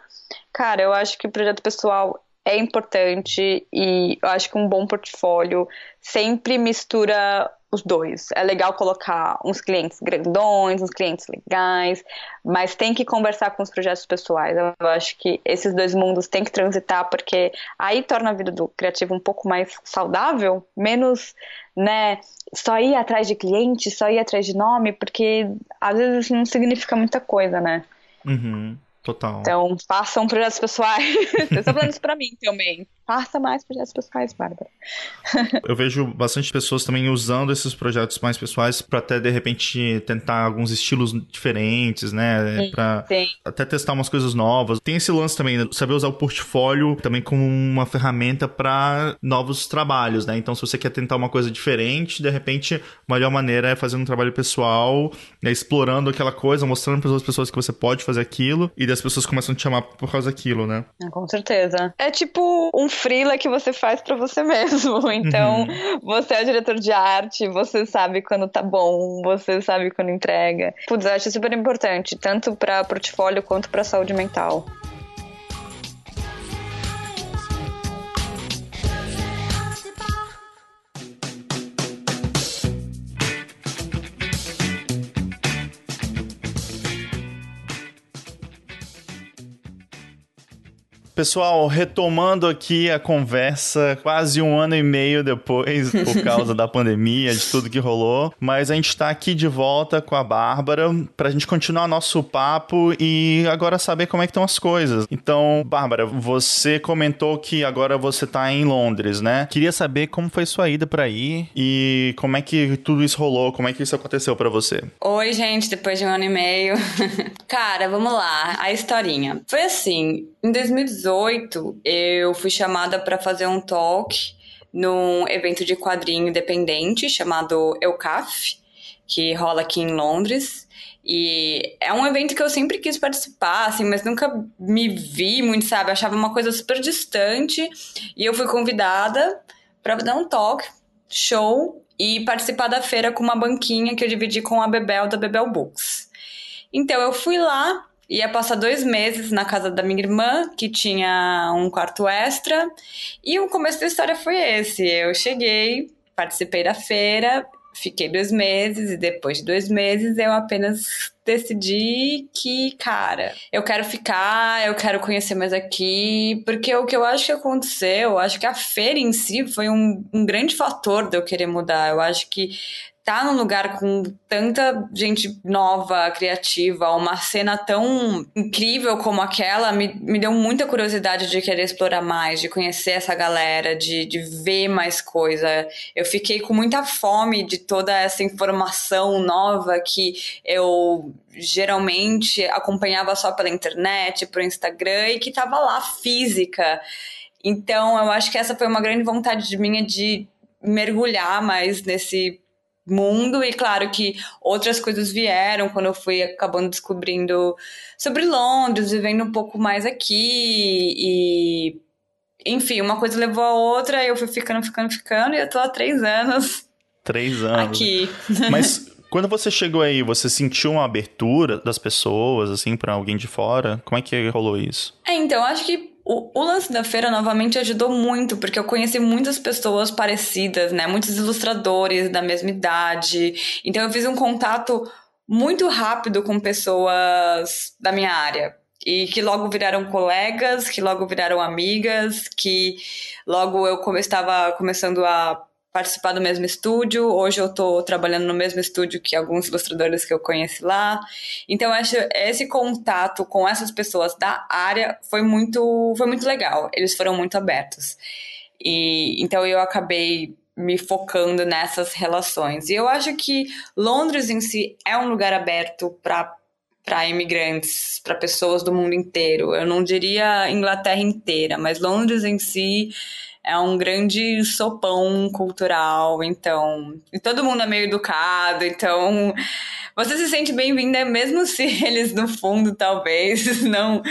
S2: cara, eu acho que o projeto pessoal é importante e eu acho que um bom portfólio sempre mistura os dois. É legal colocar uns clientes grandões, uns clientes legais, mas tem que conversar com os projetos pessoais. Eu acho que esses dois mundos têm que transitar, porque aí torna a vida do criativo um pouco mais saudável, menos, né, só ir atrás de cliente, só ir atrás de nome, porque às vezes não significa muita coisa, né?
S1: Uhum. Total.
S2: Então, façam projetos pessoais. Vocês estão falando isso pra mim também. Faça mais projetos pessoais, Bárbara.
S1: Eu vejo bastante pessoas também usando esses projetos mais pessoais para até, de repente, tentar alguns estilos diferentes, né? Para até testar umas coisas novas. Tem esse lance também, né? saber usar o portfólio também como uma ferramenta para novos trabalhos, né? Então, se você quer tentar uma coisa diferente, de repente, a melhor maneira é fazer um trabalho pessoal, né? explorando aquela coisa, mostrando para as pessoas que você pode fazer aquilo e as pessoas começam a te chamar por causa daquilo, né?
S2: Ah, com certeza. É tipo um freela que você faz para você mesmo. Então, uhum. você é o diretor de arte, você sabe quando tá bom, você sabe quando entrega. Putz, eu acho super importante, tanto para portfólio quanto para saúde mental.
S1: Pessoal, retomando aqui a conversa, quase um ano e meio depois, por causa da pandemia, de tudo que rolou. Mas a gente está aqui de volta com a Bárbara para a gente continuar nosso papo e agora saber como é que estão as coisas. Então, Bárbara, você comentou que agora você está em Londres, né? Queria saber como foi sua ida para aí e como é que tudo isso rolou, como é que isso aconteceu para você.
S3: Oi, gente, depois de um ano e meio. Cara, vamos lá, a historinha. Foi assim, em 2018, eu fui chamada para fazer um talk num evento de quadrinho independente chamado EUCAF, que rola aqui em Londres.
S2: E é um evento que eu sempre quis participar, assim, mas nunca me vi muito, sabe? Eu achava uma coisa super distante. E eu fui convidada para dar um talk, show, e participar da feira com uma banquinha que eu dividi com a Bebel da Bebel Books. Então eu fui lá, ia passar dois meses na casa da minha irmã, que tinha um quarto extra, e o começo da história foi esse. Eu cheguei, participei da feira Fiquei dois meses e depois de dois meses eu apenas decidi que, cara, eu quero ficar, eu quero conhecer mais aqui, porque o que eu acho que aconteceu, eu acho que a feira em si foi um, um grande fator de eu querer mudar. Eu acho que tá num lugar com tanta gente nova, criativa, uma cena tão incrível como aquela, me, me deu muita curiosidade de querer explorar mais, de conhecer essa galera, de, de ver mais coisa. Eu fiquei com muita fome de toda essa informação nova que eu geralmente acompanhava só pela internet, pro Instagram e que tava lá física. Então, eu acho que essa foi uma grande vontade minha de mergulhar mais nesse mundo e claro que outras coisas vieram quando eu fui acabando descobrindo sobre Londres, vivendo um pouco mais aqui e enfim, uma coisa levou a outra, eu fui ficando, ficando, ficando e eu tô há três anos.
S1: Três anos.
S2: Aqui.
S1: Mas quando você chegou aí, você sentiu uma abertura das pessoas, assim, para alguém de fora? Como é que rolou isso?
S2: É, então, acho que o, o, lance da feira novamente ajudou muito, porque eu conheci muitas pessoas parecidas, né? Muitos ilustradores da mesma idade. Então eu fiz um contato muito rápido com pessoas da minha área. E que logo viraram colegas, que logo viraram amigas, que logo eu estava começando a participar do mesmo estúdio. Hoje eu estou trabalhando no mesmo estúdio que alguns ilustradores que eu conheci lá. Então, acho esse contato com essas pessoas da área foi muito, foi muito legal. Eles foram muito abertos. E então eu acabei me focando nessas relações. E eu acho que Londres em si é um lugar aberto para para imigrantes, para pessoas do mundo inteiro. Eu não diria Inglaterra inteira, mas Londres em si é um grande sopão cultural, então. E todo mundo é meio educado, então. Você se sente bem-vinda, mesmo se eles, no fundo, talvez não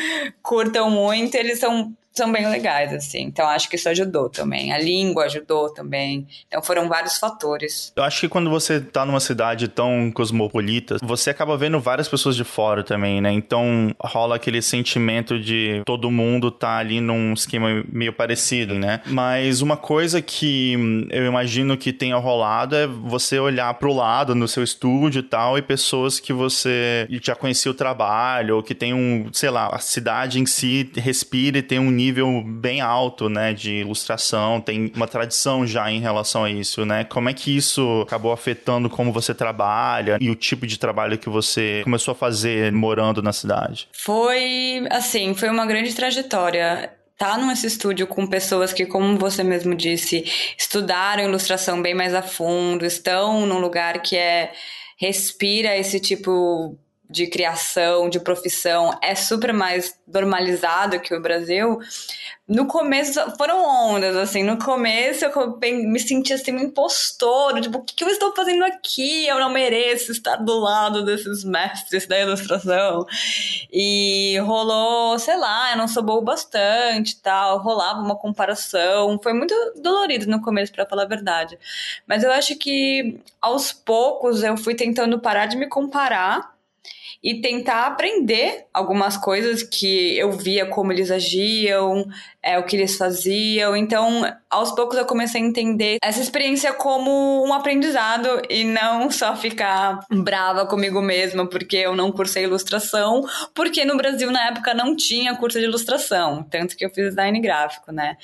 S2: curtam muito, eles são são bem legais, assim. Então acho que isso ajudou também. A língua ajudou também. Então foram vários fatores.
S1: Eu acho que quando você tá numa cidade tão cosmopolita, você acaba vendo várias pessoas de fora também, né? Então rola aquele sentimento de todo mundo tá ali num esquema meio parecido, né? Mas uma coisa que eu imagino que tenha rolado é você olhar pro lado no seu estúdio e tal e pessoas que você já conhecia o trabalho ou que tem um, sei lá, a cidade em si respira e tem um nível bem alto, né, de ilustração, tem uma tradição já em relação a isso, né? Como é que isso acabou afetando como você trabalha e o tipo de trabalho que você começou a fazer morando na cidade?
S2: Foi, assim, foi uma grande trajetória tá nesse estúdio com pessoas que, como você mesmo disse, estudaram ilustração bem mais a fundo, estão num lugar que é respira esse tipo de criação, de profissão é super mais normalizado que o Brasil. No começo foram ondas, assim. No começo eu me senti assim, um impostor. Tipo, o que eu estou fazendo aqui? Eu não mereço estar do lado desses mestres da ilustração. E rolou, sei lá, eu não sou boa bastante tal. Rolava uma comparação. Foi muito dolorido no começo, para falar a verdade. Mas eu acho que aos poucos eu fui tentando parar de me comparar e tentar aprender algumas coisas que eu via como eles agiam, é, o que eles faziam. Então, aos poucos eu comecei a entender essa experiência como um aprendizado e não só ficar brava comigo mesma porque eu não cursei ilustração, porque no Brasil na época não tinha curso de ilustração, tanto que eu fiz design gráfico, né?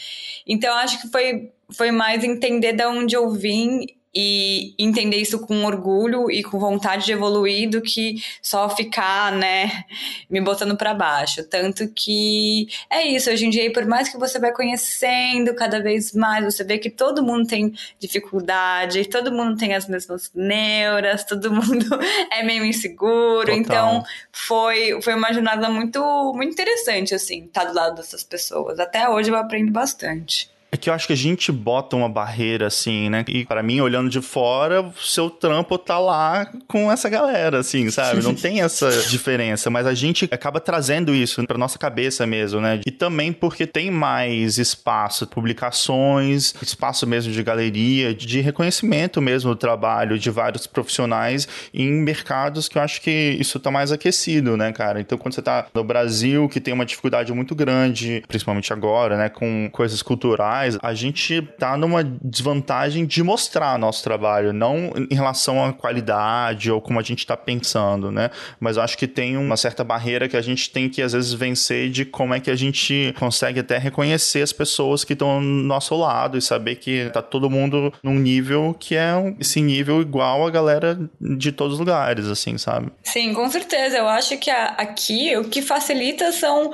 S2: Então, acho que foi foi mais entender de onde eu vim e entender isso com orgulho e com vontade de evoluir do que só ficar, né, me botando para baixo. Tanto que é isso, hoje em dia, por mais que você vai conhecendo cada vez mais, você vê que todo mundo tem dificuldade, todo mundo tem as mesmas neuras, todo mundo é meio inseguro. Total. Então, foi, foi uma jornada muito, muito interessante, assim, estar tá do lado dessas pessoas. Até hoje eu aprendo bastante.
S1: É que eu acho que a gente bota uma barreira assim, né? E para mim, olhando de fora, o seu trampo tá lá com essa galera, assim, sabe? Não tem essa diferença, mas a gente acaba trazendo isso pra nossa cabeça mesmo, né? E também porque tem mais espaço, publicações, espaço mesmo de galeria, de reconhecimento mesmo do trabalho de vários profissionais em mercados que eu acho que isso tá mais aquecido, né, cara? Então, quando você tá no Brasil, que tem uma dificuldade muito grande, principalmente agora, né, com coisas culturais, a gente tá numa desvantagem de mostrar nosso trabalho, não em relação à qualidade ou como a gente tá pensando, né? Mas acho que tem uma certa barreira que a gente tem que às vezes vencer de como é que a gente consegue até reconhecer as pessoas que estão no nosso lado e saber que tá todo mundo num nível que é esse nível igual a galera de todos os lugares, assim, sabe?
S2: Sim, com certeza. Eu acho que aqui o que facilita são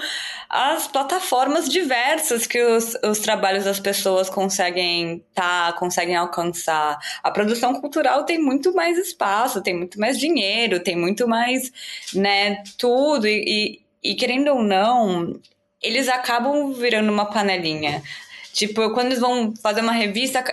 S2: as plataformas diversas que os, os trabalhos das pessoas conseguem tá, conseguem alcançar. A produção cultural tem muito mais espaço, tem muito mais dinheiro, tem muito mais, né, tudo. E, e, e querendo ou não, eles acabam virando uma panelinha. Tipo, quando eles vão fazer uma revista,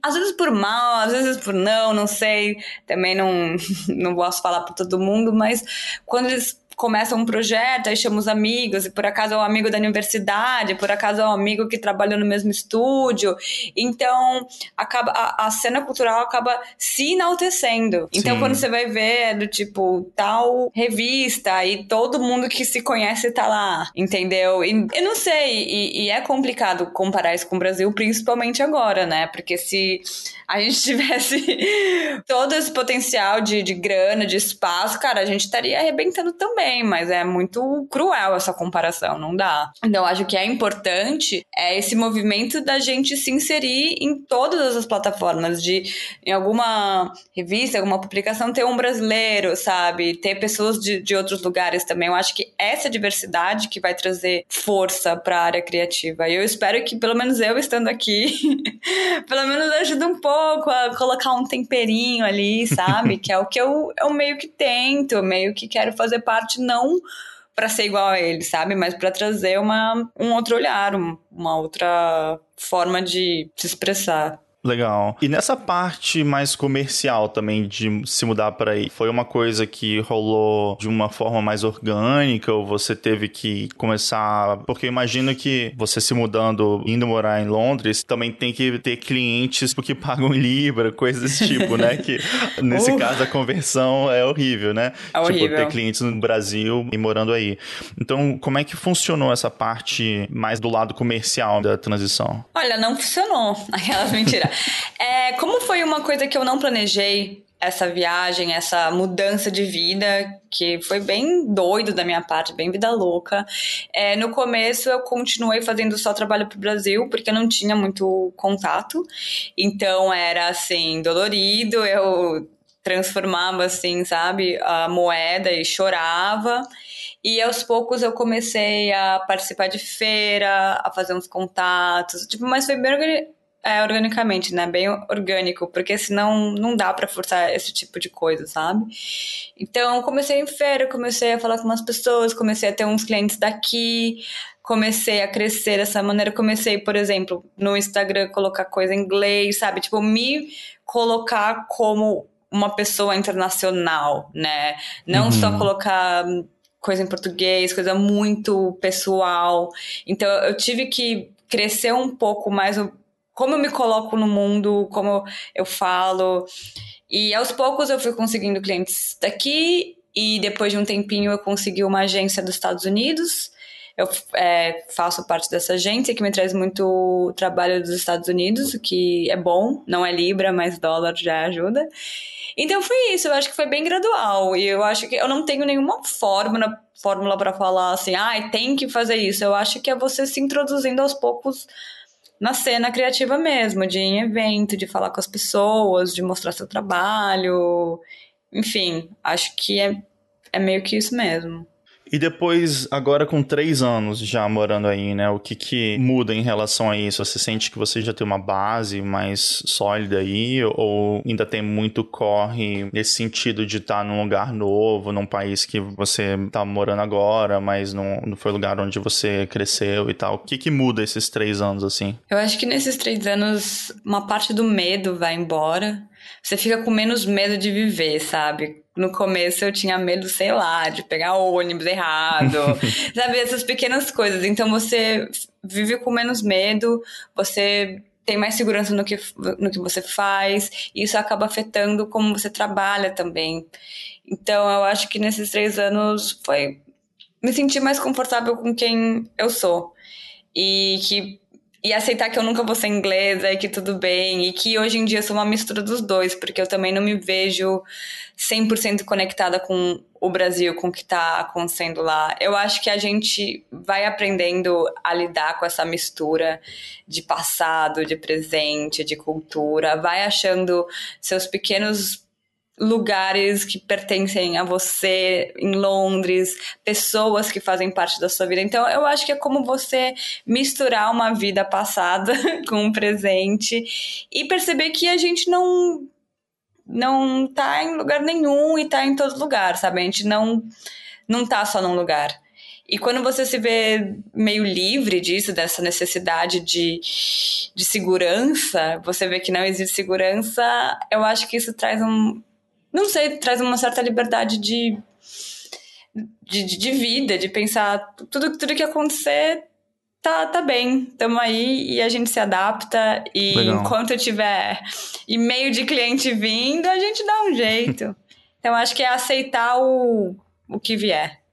S2: às vezes por mal, às vezes por não, não sei. Também não, não posso falar para todo mundo, mas quando eles começa um projeto, aí chama os amigos, e por acaso é um amigo da universidade, por acaso é um amigo que trabalhou no mesmo estúdio. Então, acaba a, a cena cultural acaba se enaltecendo. Então, Sim. quando você vai ver, é do tipo, tal revista, e todo mundo que se conhece tá lá, entendeu? E, eu não sei, e, e é complicado comparar isso com o Brasil, principalmente agora, né? Porque se a gente tivesse todo esse potencial de, de grana, de espaço, cara, a gente estaria arrebentando também, mas é muito cruel essa comparação, não dá. Então, acho que é importante é esse movimento da gente se inserir em todas as plataformas, de em alguma revista, alguma publicação, ter um brasileiro, sabe? Ter pessoas de, de outros lugares também. Eu acho que essa diversidade que vai trazer força para a área criativa. E eu espero que, pelo menos eu estando aqui, pelo menos ajude um pouco pouco, a colocar um temperinho ali, sabe? que é o que eu, eu meio que tento, meio que quero fazer parte, não para ser igual a ele, sabe? Mas para trazer uma, um outro olhar, uma outra forma de se expressar.
S1: Legal. E nessa parte mais comercial também de se mudar para aí, foi uma coisa que rolou de uma forma mais orgânica ou você teve que começar, porque eu imagino que você se mudando, indo morar em Londres, também tem que ter clientes porque pagam em libra, coisas desse tipo, né? Que nesse uh. caso a conversão é horrível, né?
S2: É tipo, horrível.
S1: ter clientes no Brasil e morando aí. Então, como é que funcionou essa parte mais do lado comercial da transição?
S2: Olha, não funcionou. Aquelas mentiras. É, como foi uma coisa que eu não planejei, essa viagem, essa mudança de vida, que foi bem doido da minha parte, bem vida louca. É, no começo eu continuei fazendo só trabalho pro Brasil, porque eu não tinha muito contato. Então era assim, dolorido, eu transformava assim, sabe, a moeda e chorava. E aos poucos eu comecei a participar de feira, a fazer uns contatos, tipo, mas foi bem é, organicamente, né? Bem orgânico, porque senão não dá para forçar esse tipo de coisa, sabe? Então, comecei em feira, comecei a falar com umas pessoas, comecei a ter uns clientes daqui, comecei a crescer dessa maneira. Comecei, por exemplo, no Instagram, colocar coisa em inglês, sabe? Tipo, me colocar como uma pessoa internacional, né? Não uhum. só colocar coisa em português, coisa muito pessoal. Então, eu tive que crescer um pouco mais como eu me coloco no mundo, como eu falo. E aos poucos eu fui conseguindo clientes daqui, e depois de um tempinho eu consegui uma agência dos Estados Unidos. Eu é, faço parte dessa agência que me traz muito trabalho dos Estados Unidos, o que é bom, não é Libra, mas dólar já ajuda. Então foi isso, eu acho que foi bem gradual. E eu acho que eu não tenho nenhuma fórmula fórmula para falar assim, ah, tem que fazer isso. Eu acho que é você se introduzindo aos poucos na cena criativa mesmo, de ir em evento, de falar com as pessoas, de mostrar seu trabalho. Enfim, acho que é, é meio que isso mesmo.
S1: E depois, agora com três anos já morando aí, né? O que que muda em relação a isso? Você sente que você já tem uma base mais sólida aí? Ou ainda tem muito corre nesse sentido de estar num lugar novo, num país que você tá morando agora, mas não, não foi lugar onde você cresceu e tal? O que que muda esses três anos, assim?
S2: Eu acho que nesses três anos, uma parte do medo vai embora. Você fica com menos medo de viver, sabe? No começo eu tinha medo, sei lá, de pegar ônibus errado, sabe? Essas pequenas coisas. Então você vive com menos medo, você tem mais segurança no que, no que você faz, e isso acaba afetando como você trabalha também. Então eu acho que nesses três anos foi me sentir mais confortável com quem eu sou. E que e aceitar que eu nunca vou ser inglesa e que tudo bem, e que hoje em dia eu sou uma mistura dos dois, porque eu também não me vejo 100% conectada com o Brasil, com o que está acontecendo lá. Eu acho que a gente vai aprendendo a lidar com essa mistura de passado, de presente, de cultura, vai achando seus pequenos lugares que pertencem a você em Londres, pessoas que fazem parte da sua vida. Então, eu acho que é como você misturar uma vida passada com um presente e perceber que a gente não não tá em lugar nenhum e tá em todo lugar, sabe? A gente não não tá só num lugar. E quando você se vê meio livre disso, dessa necessidade de, de segurança, você vê que não existe segurança, eu acho que isso traz um, não sei, traz uma certa liberdade de, de, de vida, de pensar tudo, tudo que acontecer tá, tá bem, tamo aí e a gente se adapta. E Legal. enquanto tiver e-mail de cliente vindo, a gente dá um jeito. Então acho que é aceitar o, o que vier.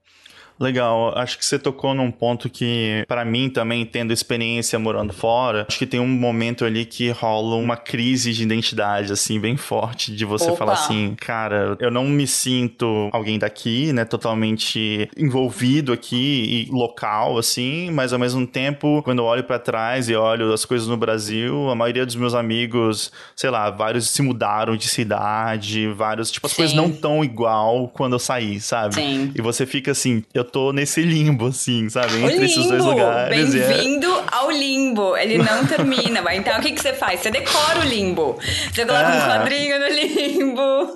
S1: Legal, acho que você tocou num ponto que, para mim também, tendo experiência morando fora, acho que tem um momento ali que rola uma crise de identidade, assim, bem forte, de você Opa. falar assim, cara, eu não me sinto alguém daqui, né, totalmente envolvido aqui e local, assim, mas ao mesmo tempo, quando eu olho para trás e olho as coisas no Brasil, a maioria dos meus amigos, sei lá, vários se mudaram de cidade, vários, tipo, as Sim. coisas não tão igual quando eu saí, sabe?
S2: Sim.
S1: E você fica assim, eu tô nesse limbo, assim, sabe? Entre limbo. esses dois lugares.
S2: É Bem-vindo é... ao limbo. Ele não termina. Mas então, o que, que você faz? Você decora o limbo. Você coloca ah. um quadrinho no limbo.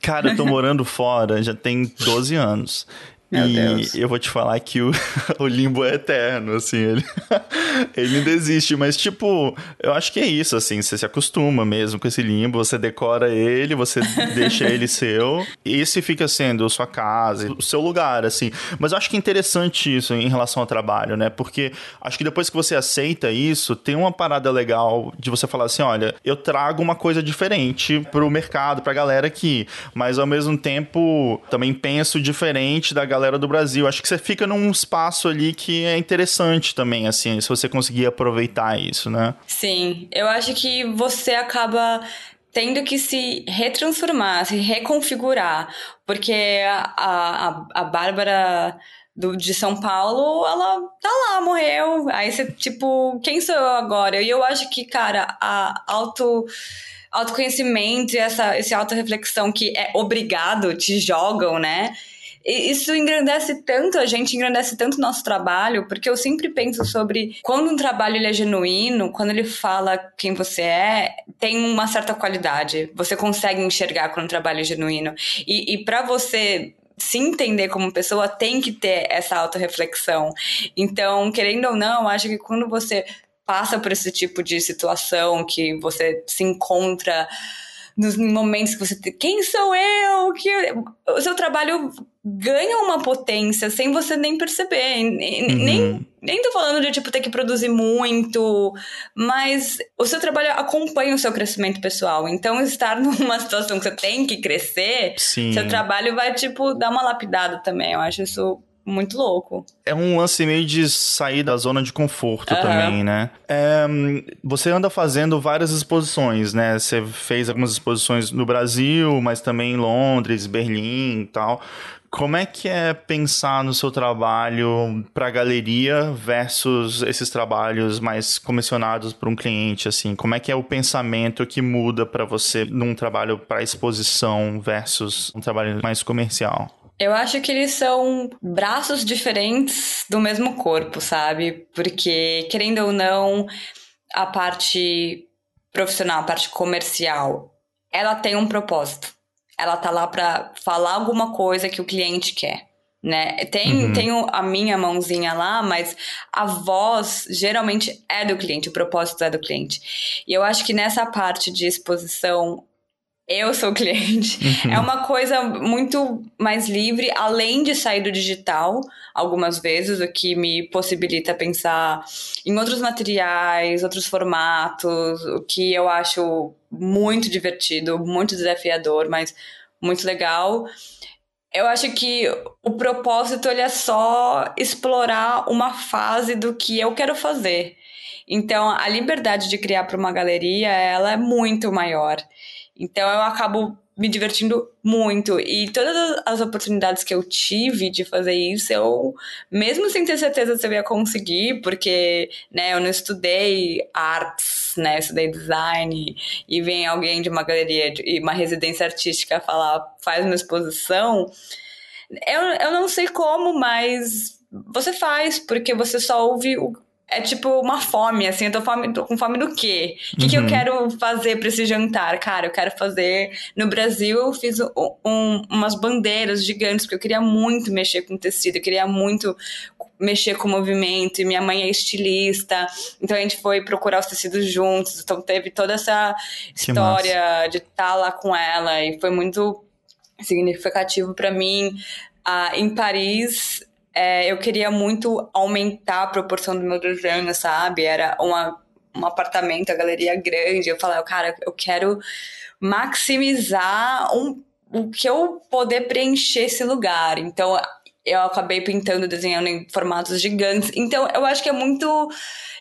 S1: Cara, eu tô morando fora já tem 12 anos.
S2: Meu
S1: e
S2: Deus.
S1: eu vou te falar que o, o limbo é eterno, assim, ele, ele desiste, mas tipo, eu acho que é isso, assim, você se acostuma mesmo com esse limbo, você decora ele, você deixa ele seu, e esse fica sendo sua casa, o seu lugar, assim. Mas eu acho que é interessante isso em relação ao trabalho, né? Porque acho que depois que você aceita isso, tem uma parada legal de você falar assim, olha, eu trago uma coisa diferente pro mercado, pra galera aqui, mas ao mesmo tempo também penso diferente da galera galera do Brasil. Acho que você fica num espaço ali que é interessante também, assim, se você conseguir aproveitar isso, né?
S2: Sim, eu acho que você acaba tendo que se retransformar, se reconfigurar, porque a, a, a Bárbara do, de São Paulo, ela tá lá, morreu. Aí você, tipo, quem sou eu agora? E eu acho que, cara, a auto autoconhecimento e essa, esse auto-reflexão que é obrigado, te jogam, né? Isso engrandece tanto a gente, engrandece tanto o nosso trabalho, porque eu sempre penso sobre quando um trabalho ele é genuíno, quando ele fala quem você é, tem uma certa qualidade. Você consegue enxergar quando um trabalho é genuíno. E, e para você se entender como pessoa, tem que ter essa autorreflexão. Então, querendo ou não, acho que quando você passa por esse tipo de situação, que você se encontra nos momentos que você tem, quem sou eu? Que o seu trabalho ganha uma potência sem você nem perceber. Uhum. Nem, nem tô falando de tipo ter que produzir muito, mas o seu trabalho acompanha o seu crescimento pessoal. Então, estar numa situação que você tem que crescer,
S1: Sim.
S2: seu trabalho vai, tipo, dar uma lapidada também. Eu acho isso muito louco.
S1: É um lance meio de sair da zona de conforto uhum. também, né? É, você anda fazendo várias exposições, né? Você fez algumas exposições no Brasil, mas também em Londres, Berlim e tal. Como é que é pensar no seu trabalho para galeria versus esses trabalhos mais comissionados para um cliente assim? Como é que é o pensamento que muda para você num trabalho para exposição versus um trabalho mais comercial?
S2: Eu acho que eles são braços diferentes do mesmo corpo, sabe? Porque, querendo ou não, a parte profissional, a parte comercial, ela tem um propósito. Ela tá lá para falar alguma coisa que o cliente quer. Né? Tem, uhum. tem a minha mãozinha lá, mas a voz geralmente é do cliente, o propósito é do cliente. E eu acho que nessa parte de exposição eu sou cliente. Uhum. É uma coisa muito mais livre, além de sair do digital, algumas vezes, o que me possibilita pensar em outros materiais, outros formatos, o que eu acho muito divertido, muito desafiador, mas muito legal. Eu acho que o propósito ele é só explorar uma fase do que eu quero fazer. Então, a liberdade de criar para uma galeria, ela é muito maior. Então eu acabo me divertindo muito. E todas as oportunidades que eu tive de fazer isso, eu, mesmo sem ter certeza se eu ia conseguir, porque né, eu não estudei artes, né? Eu estudei design, e vem alguém de uma galeria e uma residência artística falar, faz uma exposição. Eu, eu não sei como, mas você faz, porque você só ouve o, é tipo uma fome, assim, eu tô, fome, tô com fome do quê? O que, uhum. que eu uhum. quero fazer pra esse jantar? Cara, eu quero fazer. No Brasil, eu fiz um, um, umas bandeiras gigantes, porque eu queria muito mexer com tecido, eu queria muito mexer com movimento, e minha mãe é estilista, então a gente foi procurar os tecidos juntos, então teve toda essa história de estar tá lá com ela, e foi muito significativo para mim. Ah, em Paris, é, eu queria muito aumentar a proporção do meu desenho, sabe? Era uma, um apartamento, a galeria grande. Eu falava, cara, eu quero maximizar um, o que eu poder preencher esse lugar. Então, eu acabei pintando, desenhando em formatos gigantes. Então, eu acho que é muito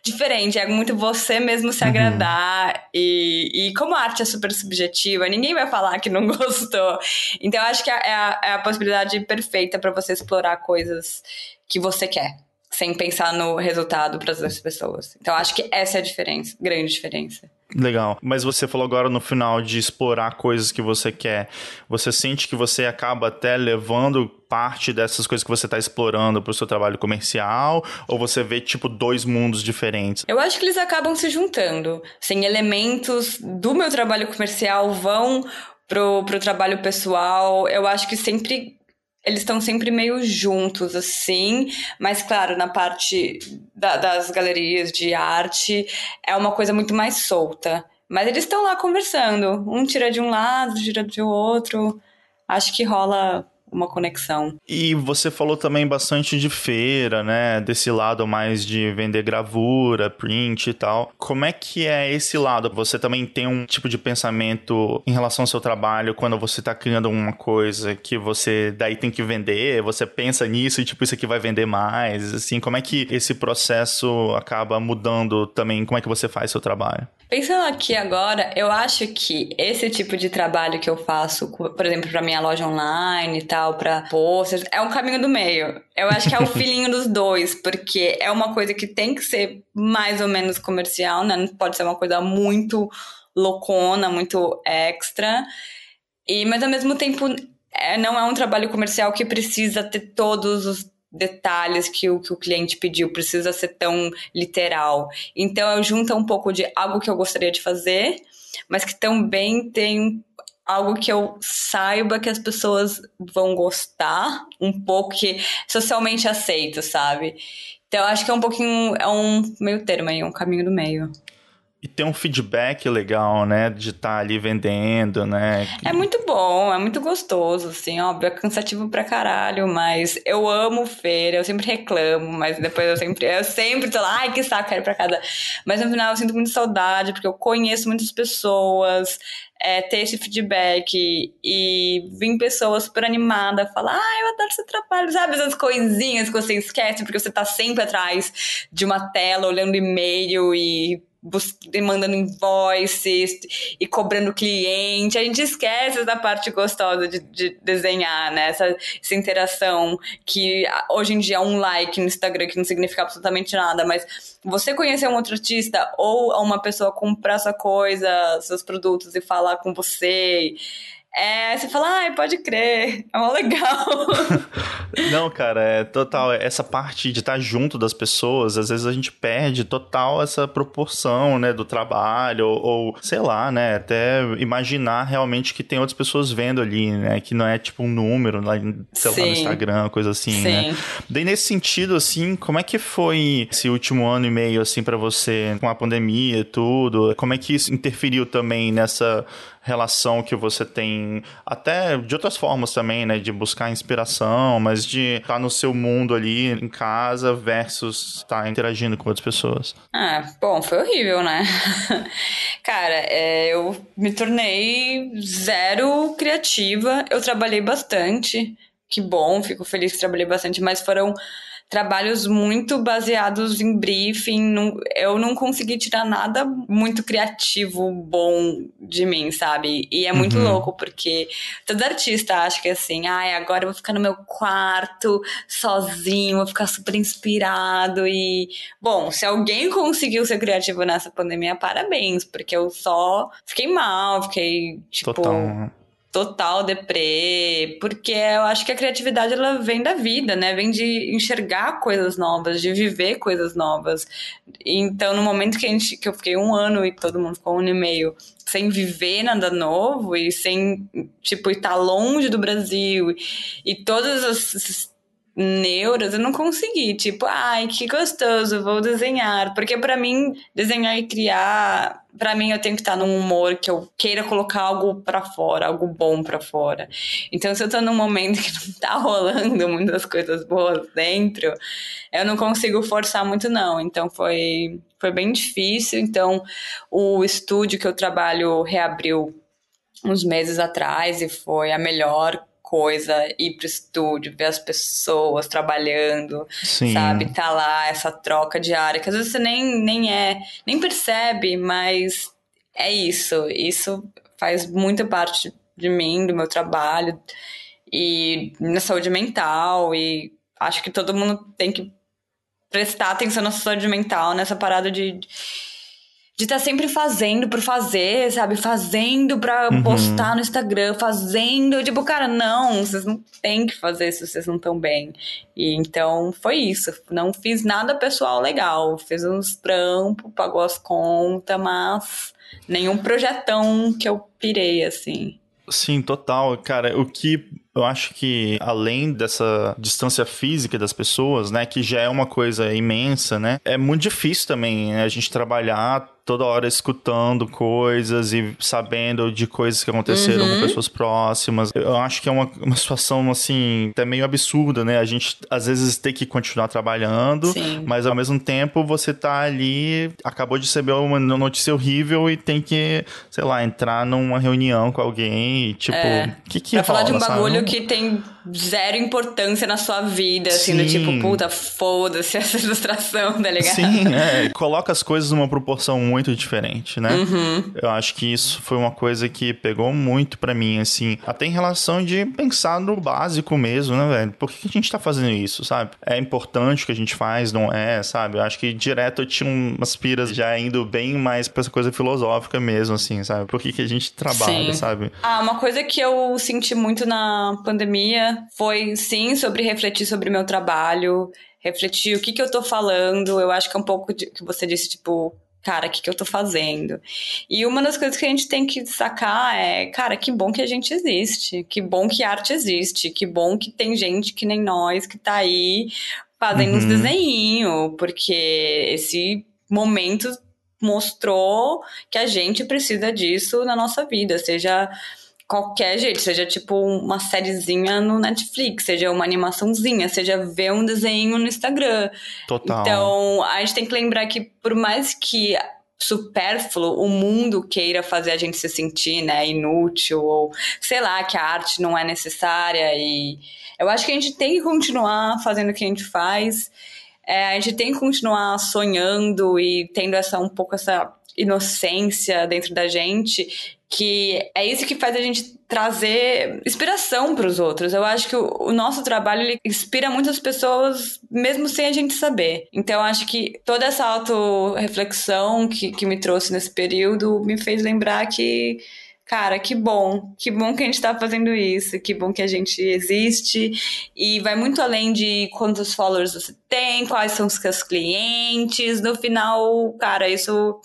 S2: diferente, é muito você mesmo se uhum. agradar. E, e como a arte é super subjetiva, ninguém vai falar que não gostou. Então, eu acho que é a, é a possibilidade perfeita para você explorar coisas que você quer sem pensar no resultado para as pessoas. Então acho que essa é a diferença, grande diferença.
S1: Legal. Mas você falou agora no final de explorar coisas que você quer. Você sente que você acaba até levando parte dessas coisas que você está explorando para o seu trabalho comercial? Ou você vê, tipo, dois mundos diferentes?
S2: Eu acho que eles acabam se juntando. Sem elementos do meu trabalho comercial vão pro, pro trabalho pessoal. Eu acho que sempre eles estão sempre meio juntos, assim, mas claro, na parte da, das galerias de arte é uma coisa muito mais solta. Mas eles estão lá conversando, um tira de um lado, tira de outro. Acho que rola uma conexão.
S1: E você falou também bastante de feira, né? Desse lado mais de vender gravura, print e tal. Como é que é esse lado? Você também tem um tipo de pensamento em relação ao seu trabalho quando você tá criando uma coisa que você daí tem que vender, você pensa nisso e tipo isso aqui vai vender mais, assim, como é que esse processo acaba mudando também, como é que você faz seu trabalho?
S2: Pensando aqui agora, eu acho que esse tipo de trabalho que eu faço, por exemplo, para minha loja online e tal, para posters, é um caminho do meio. Eu acho que é o filhinho dos dois, porque é uma coisa que tem que ser mais ou menos comercial, né? Não pode ser uma coisa muito loucona, muito extra. E, mas ao mesmo tempo, é, não é um trabalho comercial que precisa ter todos os detalhes que o, que o cliente pediu, precisa ser tão literal. Então, eu junto um pouco de algo que eu gostaria de fazer, mas que também tem algo que eu saiba que as pessoas vão gostar, um pouco que socialmente aceito, sabe? Então, acho que é um pouquinho, é um meio termo aí, um caminho do meio.
S1: E tem um feedback legal, né? De estar tá ali vendendo, né?
S2: É muito bom, é muito gostoso, assim, óbvio, é cansativo pra caralho, mas eu amo feira, eu sempre reclamo, mas depois eu sempre, eu sempre tô lá, ai, que saco, quero ir pra casa. Mas no final eu sinto muita saudade, porque eu conheço muitas pessoas, é, ter esse feedback e vir pessoas super animadas falar, ah, eu adoro seu trabalho, sabe? Essas coisinhas que você esquece, porque você tá sempre atrás de uma tela, olhando e-mail e mandando invoices e cobrando cliente. A gente esquece da parte gostosa de, de desenhar, né? Essa, essa, interação que hoje em dia é um like no Instagram que não significa absolutamente nada, mas você conhecer um outro artista ou uma pessoa comprar sua coisa, seus produtos e falar com você É, você fala, ai, pode crer, é mó legal.
S1: Não, cara, é total. Essa parte de estar junto das pessoas, às vezes a gente perde total essa proporção, né, do trabalho, ou, ou sei lá, né, até imaginar realmente que tem outras pessoas vendo ali, né, que não é tipo um número, lá, sei Sim. lá, no Instagram, coisa assim, né. Sim. né. Daí nesse sentido, assim, como é que foi esse último ano e meio, assim, para você, com a pandemia e tudo? Como é que isso interferiu também nessa relação que você tem, até de outras formas também, né? De buscar inspiração, mas de estar tá no seu mundo ali em casa versus estar tá interagindo com outras pessoas.
S2: Ah, bom, foi horrível, né? Cara, é, eu me tornei zero criativa. Eu trabalhei bastante. Que bom, fico feliz que trabalhei bastante, mas foram trabalhos muito baseados em briefing. Não, eu não consegui tirar nada muito criativo, bom de mim, sabe? E é muito uhum. louco, porque todo artista acha que assim, ai, agora eu vou ficar no meu quarto sozinho, vou ficar super inspirado. E, bom, se alguém conseguiu ser criativo nessa pandemia, parabéns, porque eu só fiquei mal, fiquei, tipo. Total total deprê, porque eu acho que a criatividade ela vem da vida, né? Vem de enxergar coisas novas, de viver coisas novas. Então, no momento que, a gente, que eu fiquei um ano e todo mundo ficou um ano e meio sem viver nada novo e sem, tipo, estar longe do Brasil e, e todas as neuras, eu não consegui. Tipo, ai, que gostoso, vou desenhar. Porque para mim, desenhar e criar, para mim eu tenho que estar num humor que eu queira colocar algo para fora, algo bom para fora. Então, se eu tô num momento que não tá rolando muitas coisas boas dentro, eu não consigo forçar muito, não. Então, foi, foi bem difícil. Então, o estúdio que eu trabalho reabriu uns meses atrás e foi a melhor coisa, ir pro estúdio, ver as pessoas trabalhando, Sim. sabe? Tá lá, essa troca diária, que às vezes você nem, nem é, nem percebe, mas é isso. Isso faz muita parte de mim, do meu trabalho e na saúde mental e acho que todo mundo tem que prestar atenção na saúde mental, nessa parada de de estar tá sempre fazendo por fazer, sabe? Fazendo pra uhum. postar no Instagram, fazendo. Tipo, cara, não, vocês não têm que fazer se vocês não estão bem. E então foi isso. Não fiz nada pessoal legal. Fiz uns trampos, pagou as contas, mas nenhum projetão que eu pirei, assim.
S1: Sim, total. Cara, o que eu acho que além dessa distância física das pessoas, né, que já é uma coisa imensa, né, é muito difícil também né, a gente trabalhar toda hora escutando coisas e sabendo de coisas que aconteceram uhum. com pessoas próximas. Eu acho que é uma, uma situação, assim, até meio absurda, né? A gente, às vezes, tem que continuar trabalhando, Sim. mas ao mesmo tempo você tá ali, acabou de receber uma notícia horrível e tem que, sei lá, entrar numa reunião com alguém e, tipo, o é. que que
S2: Pra
S1: rola,
S2: falar de um bagulho sabe? que tem zero importância na sua vida, assim, Sim. do tipo, puta, foda-se essa ilustração, tá ligado?
S1: Sim, é. Coloca as coisas numa proporção muito diferente, né? Uhum. Eu acho que isso foi uma coisa que pegou muito para mim, assim, até em relação de pensar no básico mesmo, né, velho? Por que a gente tá fazendo isso, sabe? É importante o que a gente faz, não é, sabe? Eu acho que direto eu tinha umas piras já indo bem mais pra essa coisa filosófica mesmo, assim, sabe? Por que, que a gente trabalha, sim. sabe?
S2: Ah, uma coisa que eu senti muito na pandemia foi sim sobre refletir sobre meu trabalho, refletir o que que eu tô falando. Eu acho que é um pouco de, que você disse, tipo, cara, o que, que eu tô fazendo? E uma das coisas que a gente tem que sacar é, cara, que bom que a gente existe, que bom que arte existe, que bom que tem gente que nem nós que tá aí fazendo uhum. uns desenhinhos, porque esse momento mostrou que a gente precisa disso na nossa vida, seja qualquer jeito, seja tipo uma sériezinha no Netflix, seja uma animaçãozinha, seja ver um desenho no Instagram. Total. Então, a gente tem que lembrar que por mais que supérfluo o mundo queira fazer a gente se sentir, né, inútil ou sei lá, que a arte não é necessária e eu acho que a gente tem que continuar fazendo o que a gente faz. É, a gente tem que continuar sonhando e tendo essa um pouco essa inocência dentro da gente que é isso que faz a gente trazer inspiração para os outros. Eu acho que o, o, nosso trabalho ele inspira muitas pessoas, mesmo sem a gente saber. Então, acho que toda essa auto-reflexão que, que me trouxe nesse período me fez lembrar que cara, que bom, que bom que a gente tá fazendo isso, que bom que a gente existe. E vai muito além de quantos followers você tem, quais são os seus clientes. No final, cara, isso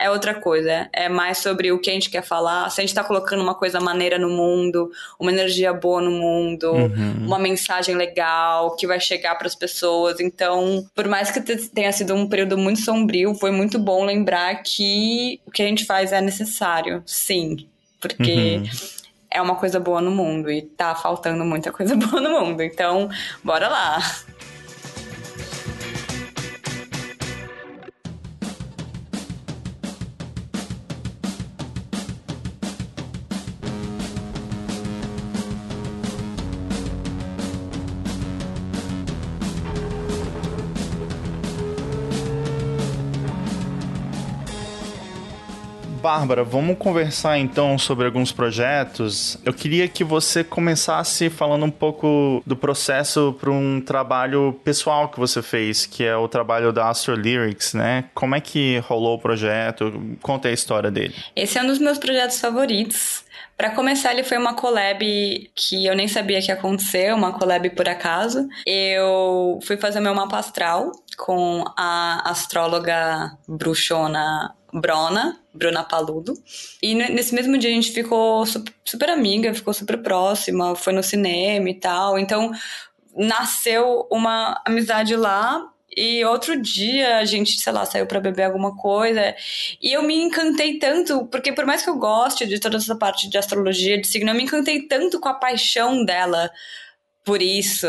S2: é outra coisa. É mais sobre o que a gente quer falar. Se a gente tá colocando uma coisa maneira no mundo, uma energia boa no mundo, uhum. uma mensagem legal que vai chegar para as pessoas. Então, por mais que tenha sido um período muito sombrio, foi muito bom lembrar que o que a gente faz é necessário, sim. Porque. Uhum é uma coisa boa no mundo e tá faltando muita coisa boa no mundo. Então, bora lá.
S1: Bárbara, vamos conversar então sobre alguns projetos. Eu queria que você começasse falando um pouco do processo para um trabalho pessoal que você fez, que é o trabalho da Astro Lyrics, né? Como é que rolou o projeto? Conta a história dele.
S2: Esse é um dos meus projetos favoritos. Para começar, ele foi uma collab que eu nem sabia que ia acontecer, uma collab por acaso. Eu fui fazer meu mapa astral com a astróloga bruxona Brona, Bruna Paludo. E nesse mesmo dia a gente ficou super amiga, ficou super próxima, foi no cinema e tal. Então nasceu uma amizade lá. E outro dia a gente, sei lá, saiu para beber alguma coisa. E eu me encantei tanto, porque por mais que eu goste de toda essa parte de astrologia, de signo, eu me encantei tanto com a paixão dela por isso.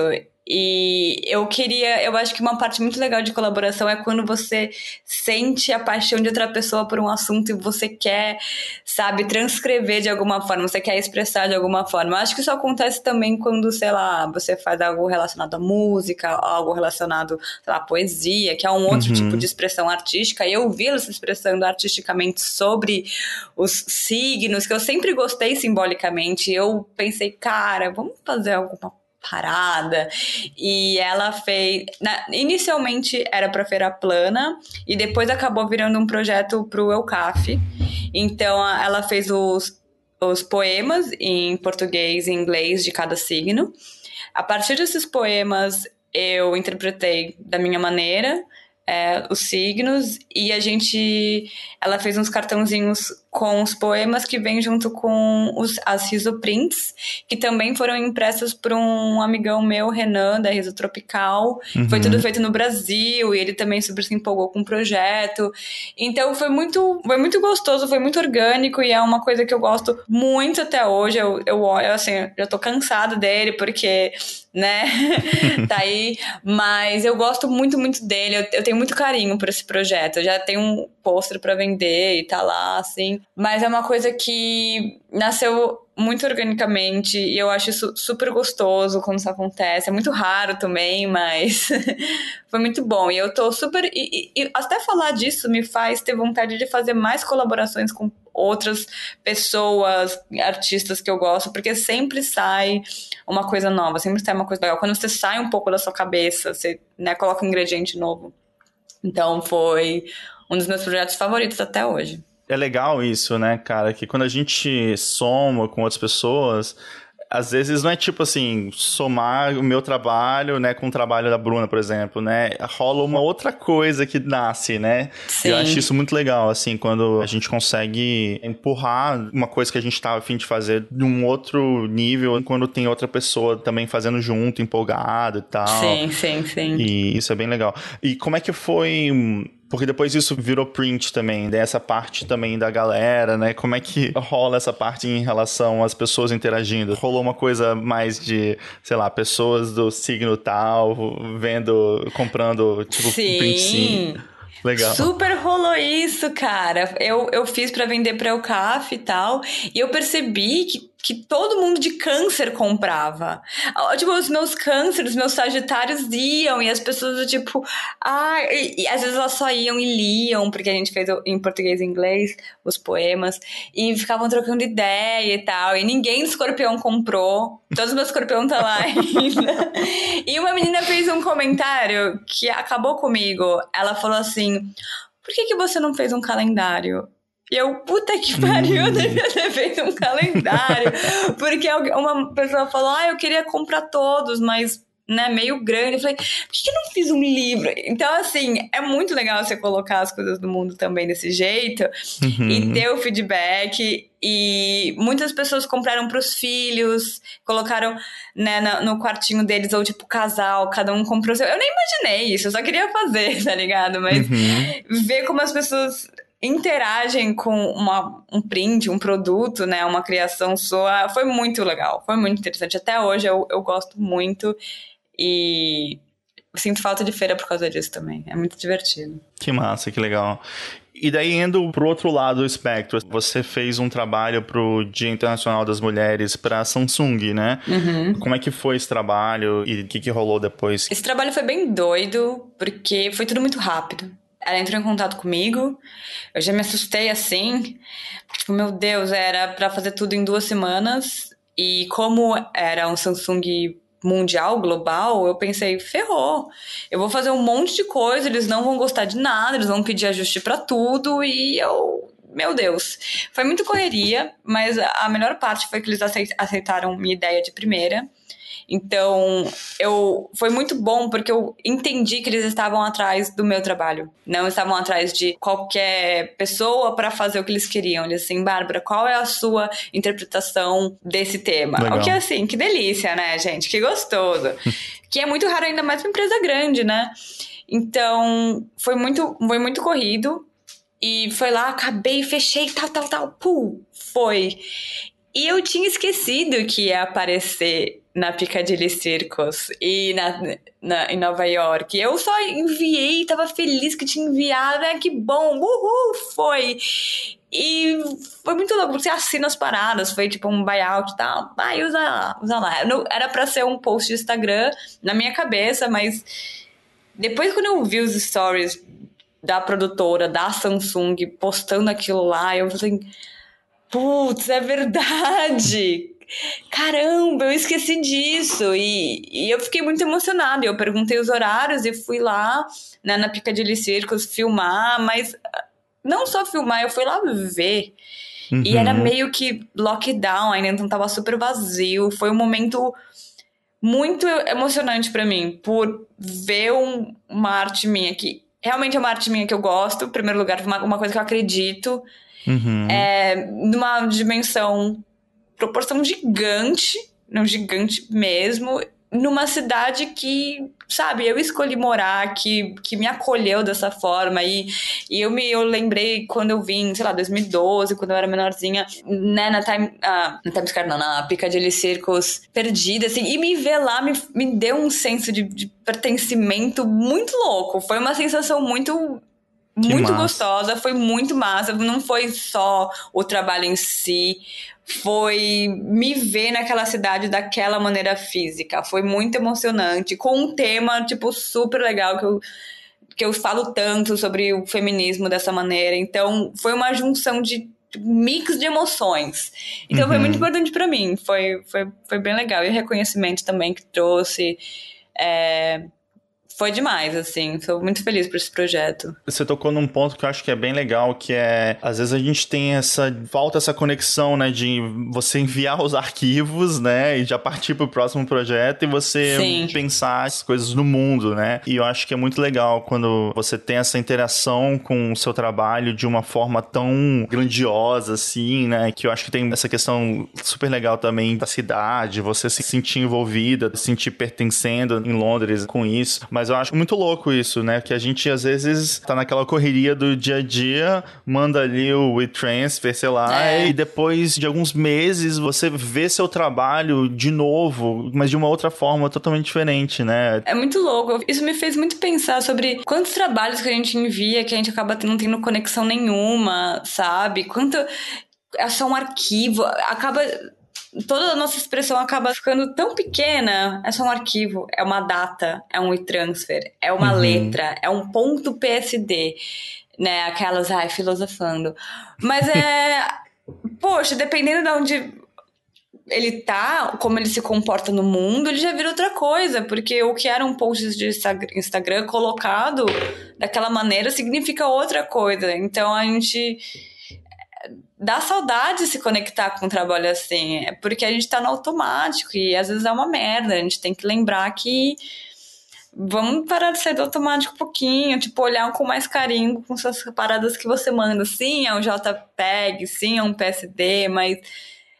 S2: E eu queria, eu acho que uma parte muito legal de colaboração é quando você sente a paixão de outra pessoa por um assunto e você quer, sabe, transcrever de alguma forma, você quer expressar de alguma forma. Eu acho que isso acontece também quando, sei lá, você faz algo relacionado à música, algo relacionado, sei lá, à poesia, que é um outro uhum. tipo de expressão artística. E eu vi ela se expressando artisticamente sobre os signos, que eu sempre gostei simbolicamente. Eu pensei, cara, vamos fazer alguma parada. E ela fez. Na, inicialmente era para Feira Plana e depois acabou virando um projeto para o Eucaf. Então ela fez os, os poemas em português e inglês de cada signo. A partir desses poemas eu interpretei da minha maneira é, os signos e a gente ela fez uns cartãozinhos com os poemas que vêm junto com os, as risoprints, que também foram impressas por um amigão meu, Renan, da Riso Tropical. Uhum. Foi tudo feito no Brasil e ele também super se empolgou com o projeto. Então foi muito, foi muito gostoso, foi muito orgânico e é uma coisa que eu gosto muito até hoje. Eu, eu, eu assim, já tô cansada dele porque, né, tá aí. Mas eu gosto muito, muito dele. Eu, eu tenho muito carinho por esse projeto. Eu já tenho um pôster para vender e tá lá, assim. Mas é uma coisa que nasceu muito organicamente e eu acho isso super gostoso quando isso acontece. É muito raro também, mas foi muito bom. E eu tô super. E, e, até falar disso me faz ter vontade de fazer mais colaborações com outras pessoas, artistas que eu gosto, porque sempre sai uma coisa nova, sempre sai uma coisa legal. Quando você sai um pouco da sua cabeça, você né, coloca um ingrediente novo. Então foi um dos meus projetos favoritos até hoje
S1: é legal isso, né, cara? Que quando a gente soma com outras pessoas, às vezes não é tipo assim, somar o meu trabalho, né, com o trabalho da Bruna, por exemplo, né? Rola uma outra coisa que nasce, né? Sim. Eu acho isso muito legal, assim, quando a gente consegue empurrar uma coisa que a gente estava afim de fazer de um outro nível, quando tem outra pessoa também fazendo junto, empolgado e tal.
S2: Sim, sim, sim.
S1: E isso é bem legal. E como é que foi porque depois isso virou print também, dessa parte também da galera, né? Como é que rola essa parte em relação às pessoas interagindo? Rolou uma coisa mais de, sei lá, pessoas do signo tal, vendo, comprando, tipo,
S2: Sim. print
S1: Legal.
S2: Super rolou isso, cara. Eu, eu fiz para vender para o CAF e tal. E eu percebi que que todo mundo de câncer comprava. Tipo, os meus cânceres, meus sagitários iam, e as pessoas, tipo, ah, e, e, às vezes elas só iam e liam, porque a gente fez em português e inglês os poemas, e ficavam trocando ideia e tal, e ninguém do escorpião comprou, todos os meus escorpião tá lá ainda. e uma menina fez um comentário que acabou comigo, ela falou assim, por que, que você não fez um calendário? E eu, puta que pariu, eu devia ter feito um calendário. Porque uma pessoa falou, ah, eu queria comprar todos, mas né, meio grande. Eu falei, por que eu não fiz um livro? Então, assim, é muito legal você colocar as coisas do mundo também desse jeito uhum. e ter o feedback. E muitas pessoas compraram para os filhos, colocaram né, no, quartinho deles, ou tipo casal, cada um comprou seu. Eu nem imaginei isso, eu só queria fazer, tá ligado? Mas uhum. ver como as pessoas interagem com uma, um print, um produto, né, uma criação sua, foi muito legal, foi muito interessante. Até hoje eu, eu gosto muito e sinto falta de feira por causa disso também. É muito divertido.
S1: Que massa, que legal. E daí, indo pro outro lado do espectro, você fez um trabalho pro Dia Internacional das Mulheres pra Samsung, né? Uhum. Como é que foi esse trabalho e o que, que rolou depois?
S2: Esse trabalho foi bem doido, porque foi tudo muito rápido. Ela entrou em contato comigo, eu já me assustei assim, tipo, meu Deus, era para fazer tudo em duas semanas, e como era um Samsung mundial, global, eu pensei, ferrou. Eu vou fazer um monte de coisa, eles não vão gostar de nada, eles vão pedir ajuste para tudo e eu, meu Deus. Foi muito correria, mas a melhor parte foi que eles aceitaram minha ideia de primeira. Então, eu foi muito bom porque eu entendi que eles estavam atrás do meu trabalho. Não estavam atrás de qualquer pessoa para fazer o que eles queriam. Eles assim, Bárbara, qual é a sua interpretação desse tema? Legal. O que é assim, que delícia, né, gente? Que gostoso. que é muito raro ainda mais uma empresa grande, né? Então, foi muito, foi muito corrido. E foi lá, acabei, fechei, tal, tal, tal. Pum, foi. E eu tinha esquecido que ia aparecer na Piccadilly Circus e na, na, em Nova York. Eu só enviei, tava feliz que tinha enviado, né? Que bom, uhul, foi! E foi muito louco, você assina as paradas, foi tipo um buyout e tal, vai, usa lá, usa lá. Era pra ser um post de Instagram na minha cabeça, mas depois quando eu vi os stories da produtora, da Samsung, postando aquilo lá, eu falei, putz, é verdade! caramba, eu esqueci disso. E, e eu fiquei muito emocionada. Eu perguntei os horários e fui lá né, na Piccadilly Circus filmar, mas não só filmar, eu fui lá ver. Uhum. E era meio que lockdown ainda, então tava super vazio. Foi um momento muito emocionante para mim, por ver um, uma arte minha que realmente é uma arte minha que eu gosto, em primeiro lugar, uma, uma coisa que eu acredito, uhum. é, numa dimensão proporção gigante, não gigante mesmo, numa cidade que, sabe, eu escolhi morar, que, que me acolheu dessa forma. E, e eu me eu lembrei quando eu vim, sei lá, 2012, quando eu era menorzinha, né, na Time. Uh, na Times Square, não, na Piccadilly Circus, perdida, assim. E me ver lá me, me deu um senso de, de pertencimento muito louco. Foi uma sensação muito muito massa. gostosa, foi muito massa. Não foi só o trabalho em si, foi me ver naquela cidade daquela maneira física. Foi muito emocionante, com um tema, tipo, super legal que eu, que eu falo tanto sobre o feminismo dessa maneira. Então, foi uma junção de mix de emoções. Então, uhum. foi muito importante para mim. Foi, foi, foi bem legal. E o reconhecimento também que trouxe. É, foi demais, assim. Sou muito feliz por esse projeto.
S1: Você tocou num ponto que eu acho que é bem legal, que é às vezes a gente tem essa falta essa conexão, né, de você enviar os arquivos, né, e já partir pro próximo projeto e você Sim. pensar as coisas no mundo, né? E eu acho que é muito legal quando você tem essa interação com o seu trabalho de uma forma tão grandiosa assim, né, que eu acho que tem essa questão super legal também da cidade, você se sentir envolvida, se sentir pertencendo em Londres com isso, mas eu acho muito louco isso, né? Que a gente às vezes tá naquela correria do dia a dia, manda ali o WeTransfer, sei lá, é. e depois de alguns meses você vê seu trabalho de novo, mas de uma outra forma totalmente diferente, né?
S2: É muito louco. Isso me fez muito pensar sobre quantos trabalhos que a gente envia que a gente acaba não tendo conexão nenhuma, sabe? Quanto é só um arquivo, acaba toda a nossa expressão acaba ficando tão pequena. É só um arquivo, é uma data, é um e-transfer, é uma uhum. letra, é um ponto PSD, né? Aquelas, ai, filosofando. Mas é. poxa, dependendo de onde ele tá, como ele se comporta no mundo, ele já vira outra coisa, porque o que era um post de Instagram colocado daquela maneira significa outra coisa. Então a gente dá saudade de se conectar com um trabalho assim, é porque a gente tá no automático e às vezes é uma merda, a gente tem que lembrar que vamos parar de ser do automático um pouquinho, tipo, olhar com mais carinho com suas paradas que você manda. Sim, é um JPEG, sim, é um PSD, mas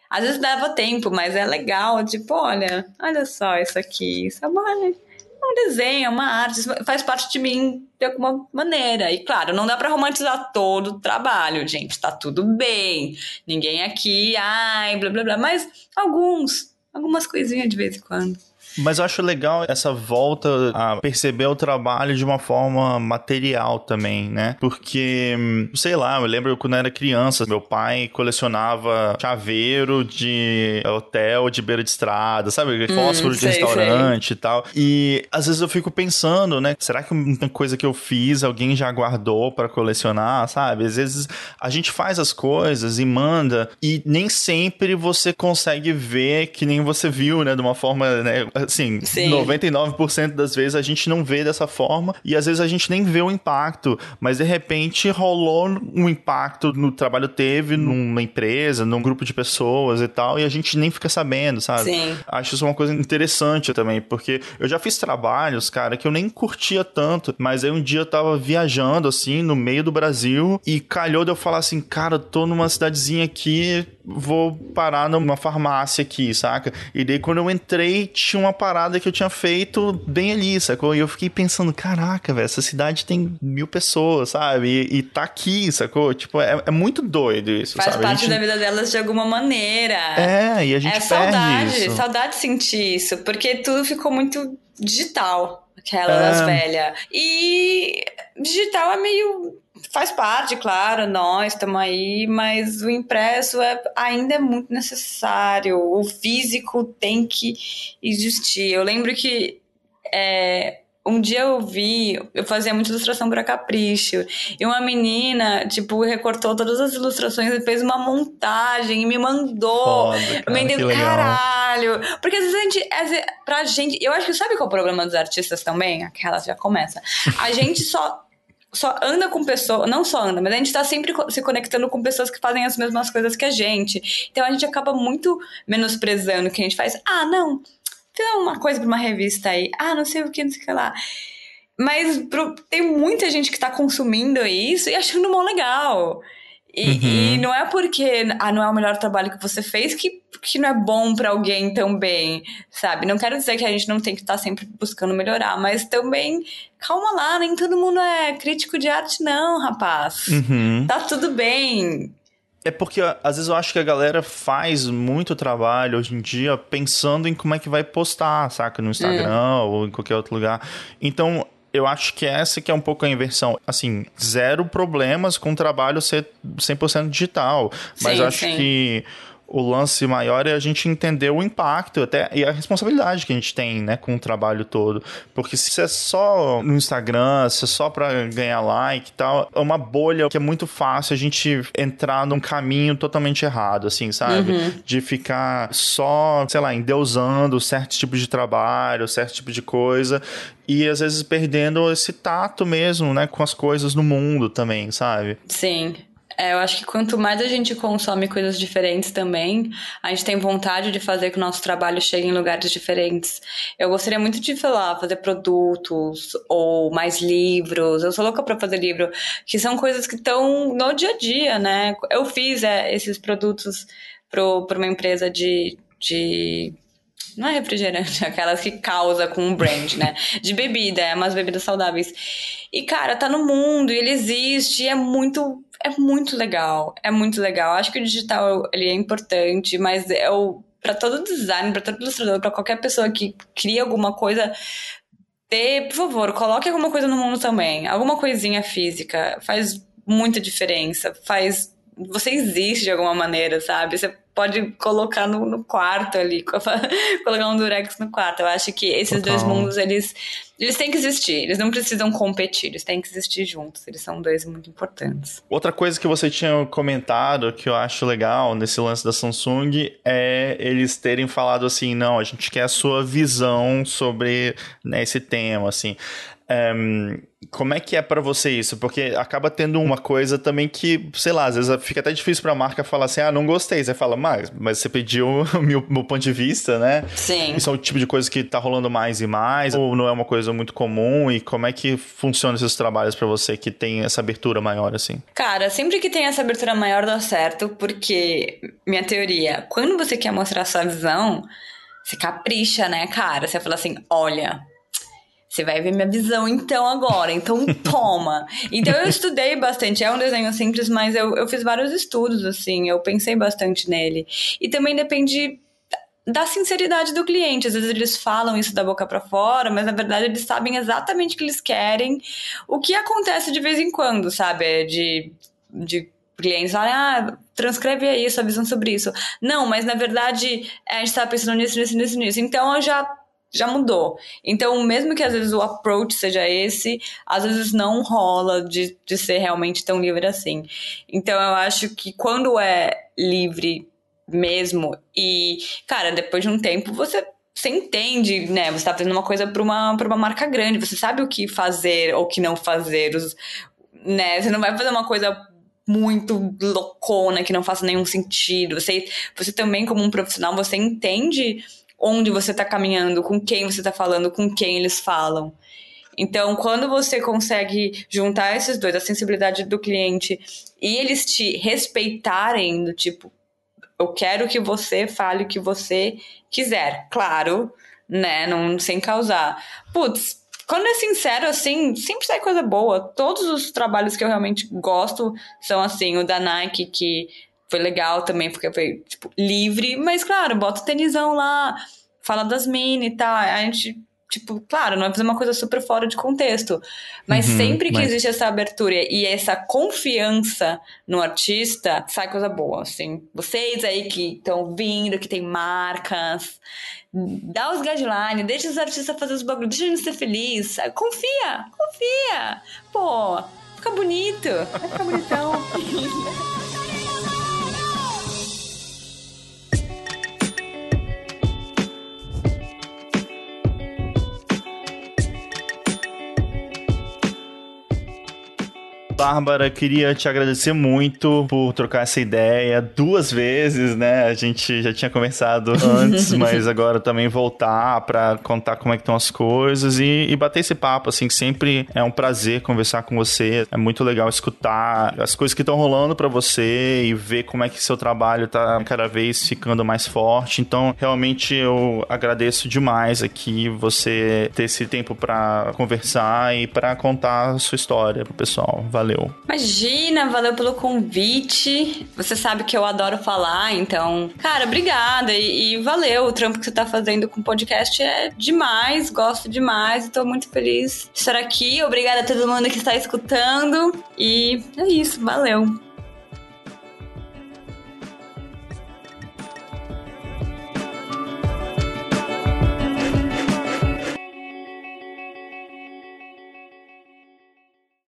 S2: às vezes leva tempo, mas é legal, tipo, olha, olha só isso aqui, isso é uma, um desenho, é uma arte, faz parte de mim de alguma maneira. E claro, não dá para romantizar todo o trabalho, gente, tá tudo bem. Ninguém aqui, ai, blá blá blá, mas alguns, algumas coisinhas de vez em quando.
S1: Mas eu acho legal essa volta a perceber o trabalho de uma forma material também, né? Porque, sei lá, eu lembro quando eu era criança, meu pai colecionava chaveiro de hotel de beira de estrada, sabe? Hum, Fósforo hum, de restaurante sei. e tal. E às vezes eu fico pensando, né? Será que uma coisa que eu fiz alguém já guardou para colecionar, sabe? Às vezes a gente faz as coisas e manda e nem sempre você consegue ver que nem você viu, né? De uma forma, né? Assim, Sim. 99% das vezes a gente não vê dessa forma e às vezes a gente nem vê o impacto, mas de repente rolou um impacto no trabalho teve numa empresa, num grupo de pessoas e tal, e a gente nem fica sabendo, sabe?
S2: Sim.
S1: Acho isso uma coisa interessante também, porque eu já fiz trabalhos, cara, que eu nem curtia tanto, mas aí um dia eu tava viajando assim no meio do Brasil e calhou de eu falar assim, cara, tô numa cidadezinha aqui, vou parar numa farmácia aqui, saca? E daí quando eu entrei, tinha uma parada que eu tinha feito bem ali, sacou? E eu fiquei pensando, caraca, velho, essa cidade tem mil pessoas, sabe? E, e tá aqui, sacou? Tipo, é, é muito doido isso,
S2: Faz
S1: sabe?
S2: parte gente... da vida delas de alguma maneira.
S1: É, e a gente é, perde
S2: saudade,
S1: isso.
S2: saudade de sentir isso, porque tudo ficou muito digital, aquela é. das velhas. E digital é meio faz parte, claro, nós estamos aí, mas o impresso é, ainda é muito necessário. O físico tem que existir. Eu lembro que é, um dia eu vi, eu fazia muita ilustração para Capricho, e uma menina, tipo, recortou todas as ilustrações e fez uma montagem e me mandou.
S1: Foda, cara,
S2: me deu, caralho. Porque às vezes a gente, às vezes, pra gente, eu acho que sabe qual é o problema dos artistas também? Aquelas já começa. A gente só só anda com pessoas, não só anda, mas a gente tá sempre se conectando com pessoas que fazem as mesmas coisas que a gente. Então a gente acaba muito menosprezando o que a gente faz. Ah, não, fiz uma coisa pra uma revista aí. Ah, não sei o que, não sei o que lá. Mas pro, tem muita gente que tá consumindo isso e achando mó legal. E, uhum. e, não é porque ah, não é o melhor trabalho que você fez que, que não é bom para alguém também, sabe? Não quero dizer que a gente não tem que estar tá sempre buscando melhorar, mas também, calma lá, nem todo mundo é crítico de arte, não, rapaz.
S1: Uhum.
S2: Tá tudo bem.
S1: É porque às vezes eu acho que a galera faz muito trabalho hoje em dia pensando em como é que vai postar, saca? No Instagram hum. ou em qualquer outro lugar. Então, eu acho que essa que é um pouco a inversão. Assim, zero problemas com o trabalho ser 100% digital. Mas sim, acho sim. que o lance maior é a gente entender o impacto até e a responsabilidade que a gente tem, né, com o trabalho todo. Porque se é só no Instagram, se é só para ganhar like e tal, é uma bolha que é muito fácil a gente entrar num caminho totalmente errado, assim, sabe? Uhum. De ficar só, sei lá, endeusando certos tipos de trabalho, certo tipo de coisa e às vezes perdendo esse tato mesmo, né, com as coisas no mundo também, sabe?
S2: Sim. É, eu acho que quanto mais a gente consome coisas diferentes também, a gente tem vontade de fazer que o nosso trabalho chegue em lugares diferentes. Eu gostaria muito de, sei lá, fazer produtos ou mais livros. Eu sou louca para fazer livro, que são coisas que estão no dia a dia, né? Eu fiz é, esses produtos para uma empresa de, de não é refrigerante, aquelas que causa com um brand, né? De bebida, é umas bebidas saudáveis. E, cara, tá no mundo, ele existe, é muito é muito legal. É muito legal. Acho que o digital ele é importante, mas é o para todo design, para todo ilustrador, para qualquer pessoa que cria alguma coisa, ter, por favor, coloque alguma coisa no mundo também. Alguma coisinha física faz muita diferença. Faz você existe de alguma maneira, sabe? Você pode colocar no, no quarto ali, colocar um durex no quarto. Eu acho que esses Total. dois mundos, eles, eles têm que existir. Eles não precisam competir, eles têm que existir juntos. Eles são dois muito importantes.
S1: Outra coisa que você tinha comentado, que eu acho legal nesse lance da Samsung, é eles terem falado assim, não, a gente quer a sua visão sobre né, esse tema, assim. Um, Como é que é para você isso? Porque acaba tendo uma coisa também que, sei lá, às vezes fica até difícil pra marca falar assim, ah, não gostei. Você fala, mas, mas você pediu o meu, meu ponto de vista, né?
S2: Sim.
S1: Isso é o tipo de coisa que tá rolando mais e mais, ou não é uma coisa muito comum? E como é que funciona esses trabalhos para você que tem essa abertura maior, assim?
S2: Cara, sempre que tem essa abertura maior dá certo, porque minha teoria, quando você quer mostrar sua visão, você capricha, né, cara? Você fala assim, olha, você vai ver minha visão então agora, então toma. então eu estudei bastante, é um desenho simples, mas eu, eu fiz vários estudos, assim, eu pensei bastante nele. E também depende da sinceridade do cliente. Às vezes eles falam isso da boca para fora, mas na verdade eles sabem exatamente o que eles querem. O que acontece de vez em quando, sabe? De, de clientes falarem, ah, transcreve aí sua visão sobre isso. Não, mas na verdade a gente estava pensando nisso, nisso, nisso, nisso. Então eu já já mudou. Então, mesmo que às vezes o approach seja esse, às vezes não rola de, de ser realmente tão livre assim. Então, eu acho que quando é livre mesmo, e, cara, depois de um tempo você. Você entende, né? Você tá fazendo uma coisa para uma, pra uma marca grande, você sabe o que fazer ou o que não fazer, os, né? Você não vai fazer uma coisa muito loucona, que não faça nenhum sentido. Você, você também, como um profissional, você entende onde você está caminhando, com quem você está falando, com quem eles falam. Então, quando você consegue juntar esses dois, a sensibilidade do cliente e eles te respeitarem, do tipo, eu quero que você fale o que você quiser, claro, né? Não sem causar. Putz, quando é sincero, assim, sempre sai coisa boa. Todos os trabalhos que eu realmente gosto são assim, o da Nike, que foi legal também, porque foi, tipo, livre, mas claro, bota o tenisão lá, fala das mini e tal. A gente, tipo, claro, não vai fazer uma coisa super fora de contexto. Mas uhum, sempre que mas... existe essa abertura e essa confiança no artista, sai coisa boa, assim. Vocês aí que estão vindo, que tem marcas, dá os guidelines, deixa os artistas fazer os bagulhos, deixa eles ser felizes. Confia, confia. Pô, fica bonito, vai ficar bonitão.
S1: Bárbara, queria te agradecer muito por trocar essa ideia duas vezes, né? A gente já tinha conversado antes, mas agora também voltar para contar como é que estão as coisas e, e, bater esse papo, assim, que sempre é um prazer conversar com você. É muito legal escutar as coisas que estão rolando para você e ver como é que seu trabalho tá cada vez ficando mais forte. Então, realmente eu agradeço demais aqui você ter esse tempo para conversar e para contar a sua história pro pessoal. Valeu valeu.
S2: Imagina, valeu pelo convite. Você sabe que eu adoro falar, então, cara, obrigada e, e valeu. O trampo que você tá fazendo com o podcast é demais, gosto demais e tô muito feliz de estar aqui. Obrigada a todo mundo que está escutando e é isso, valeu.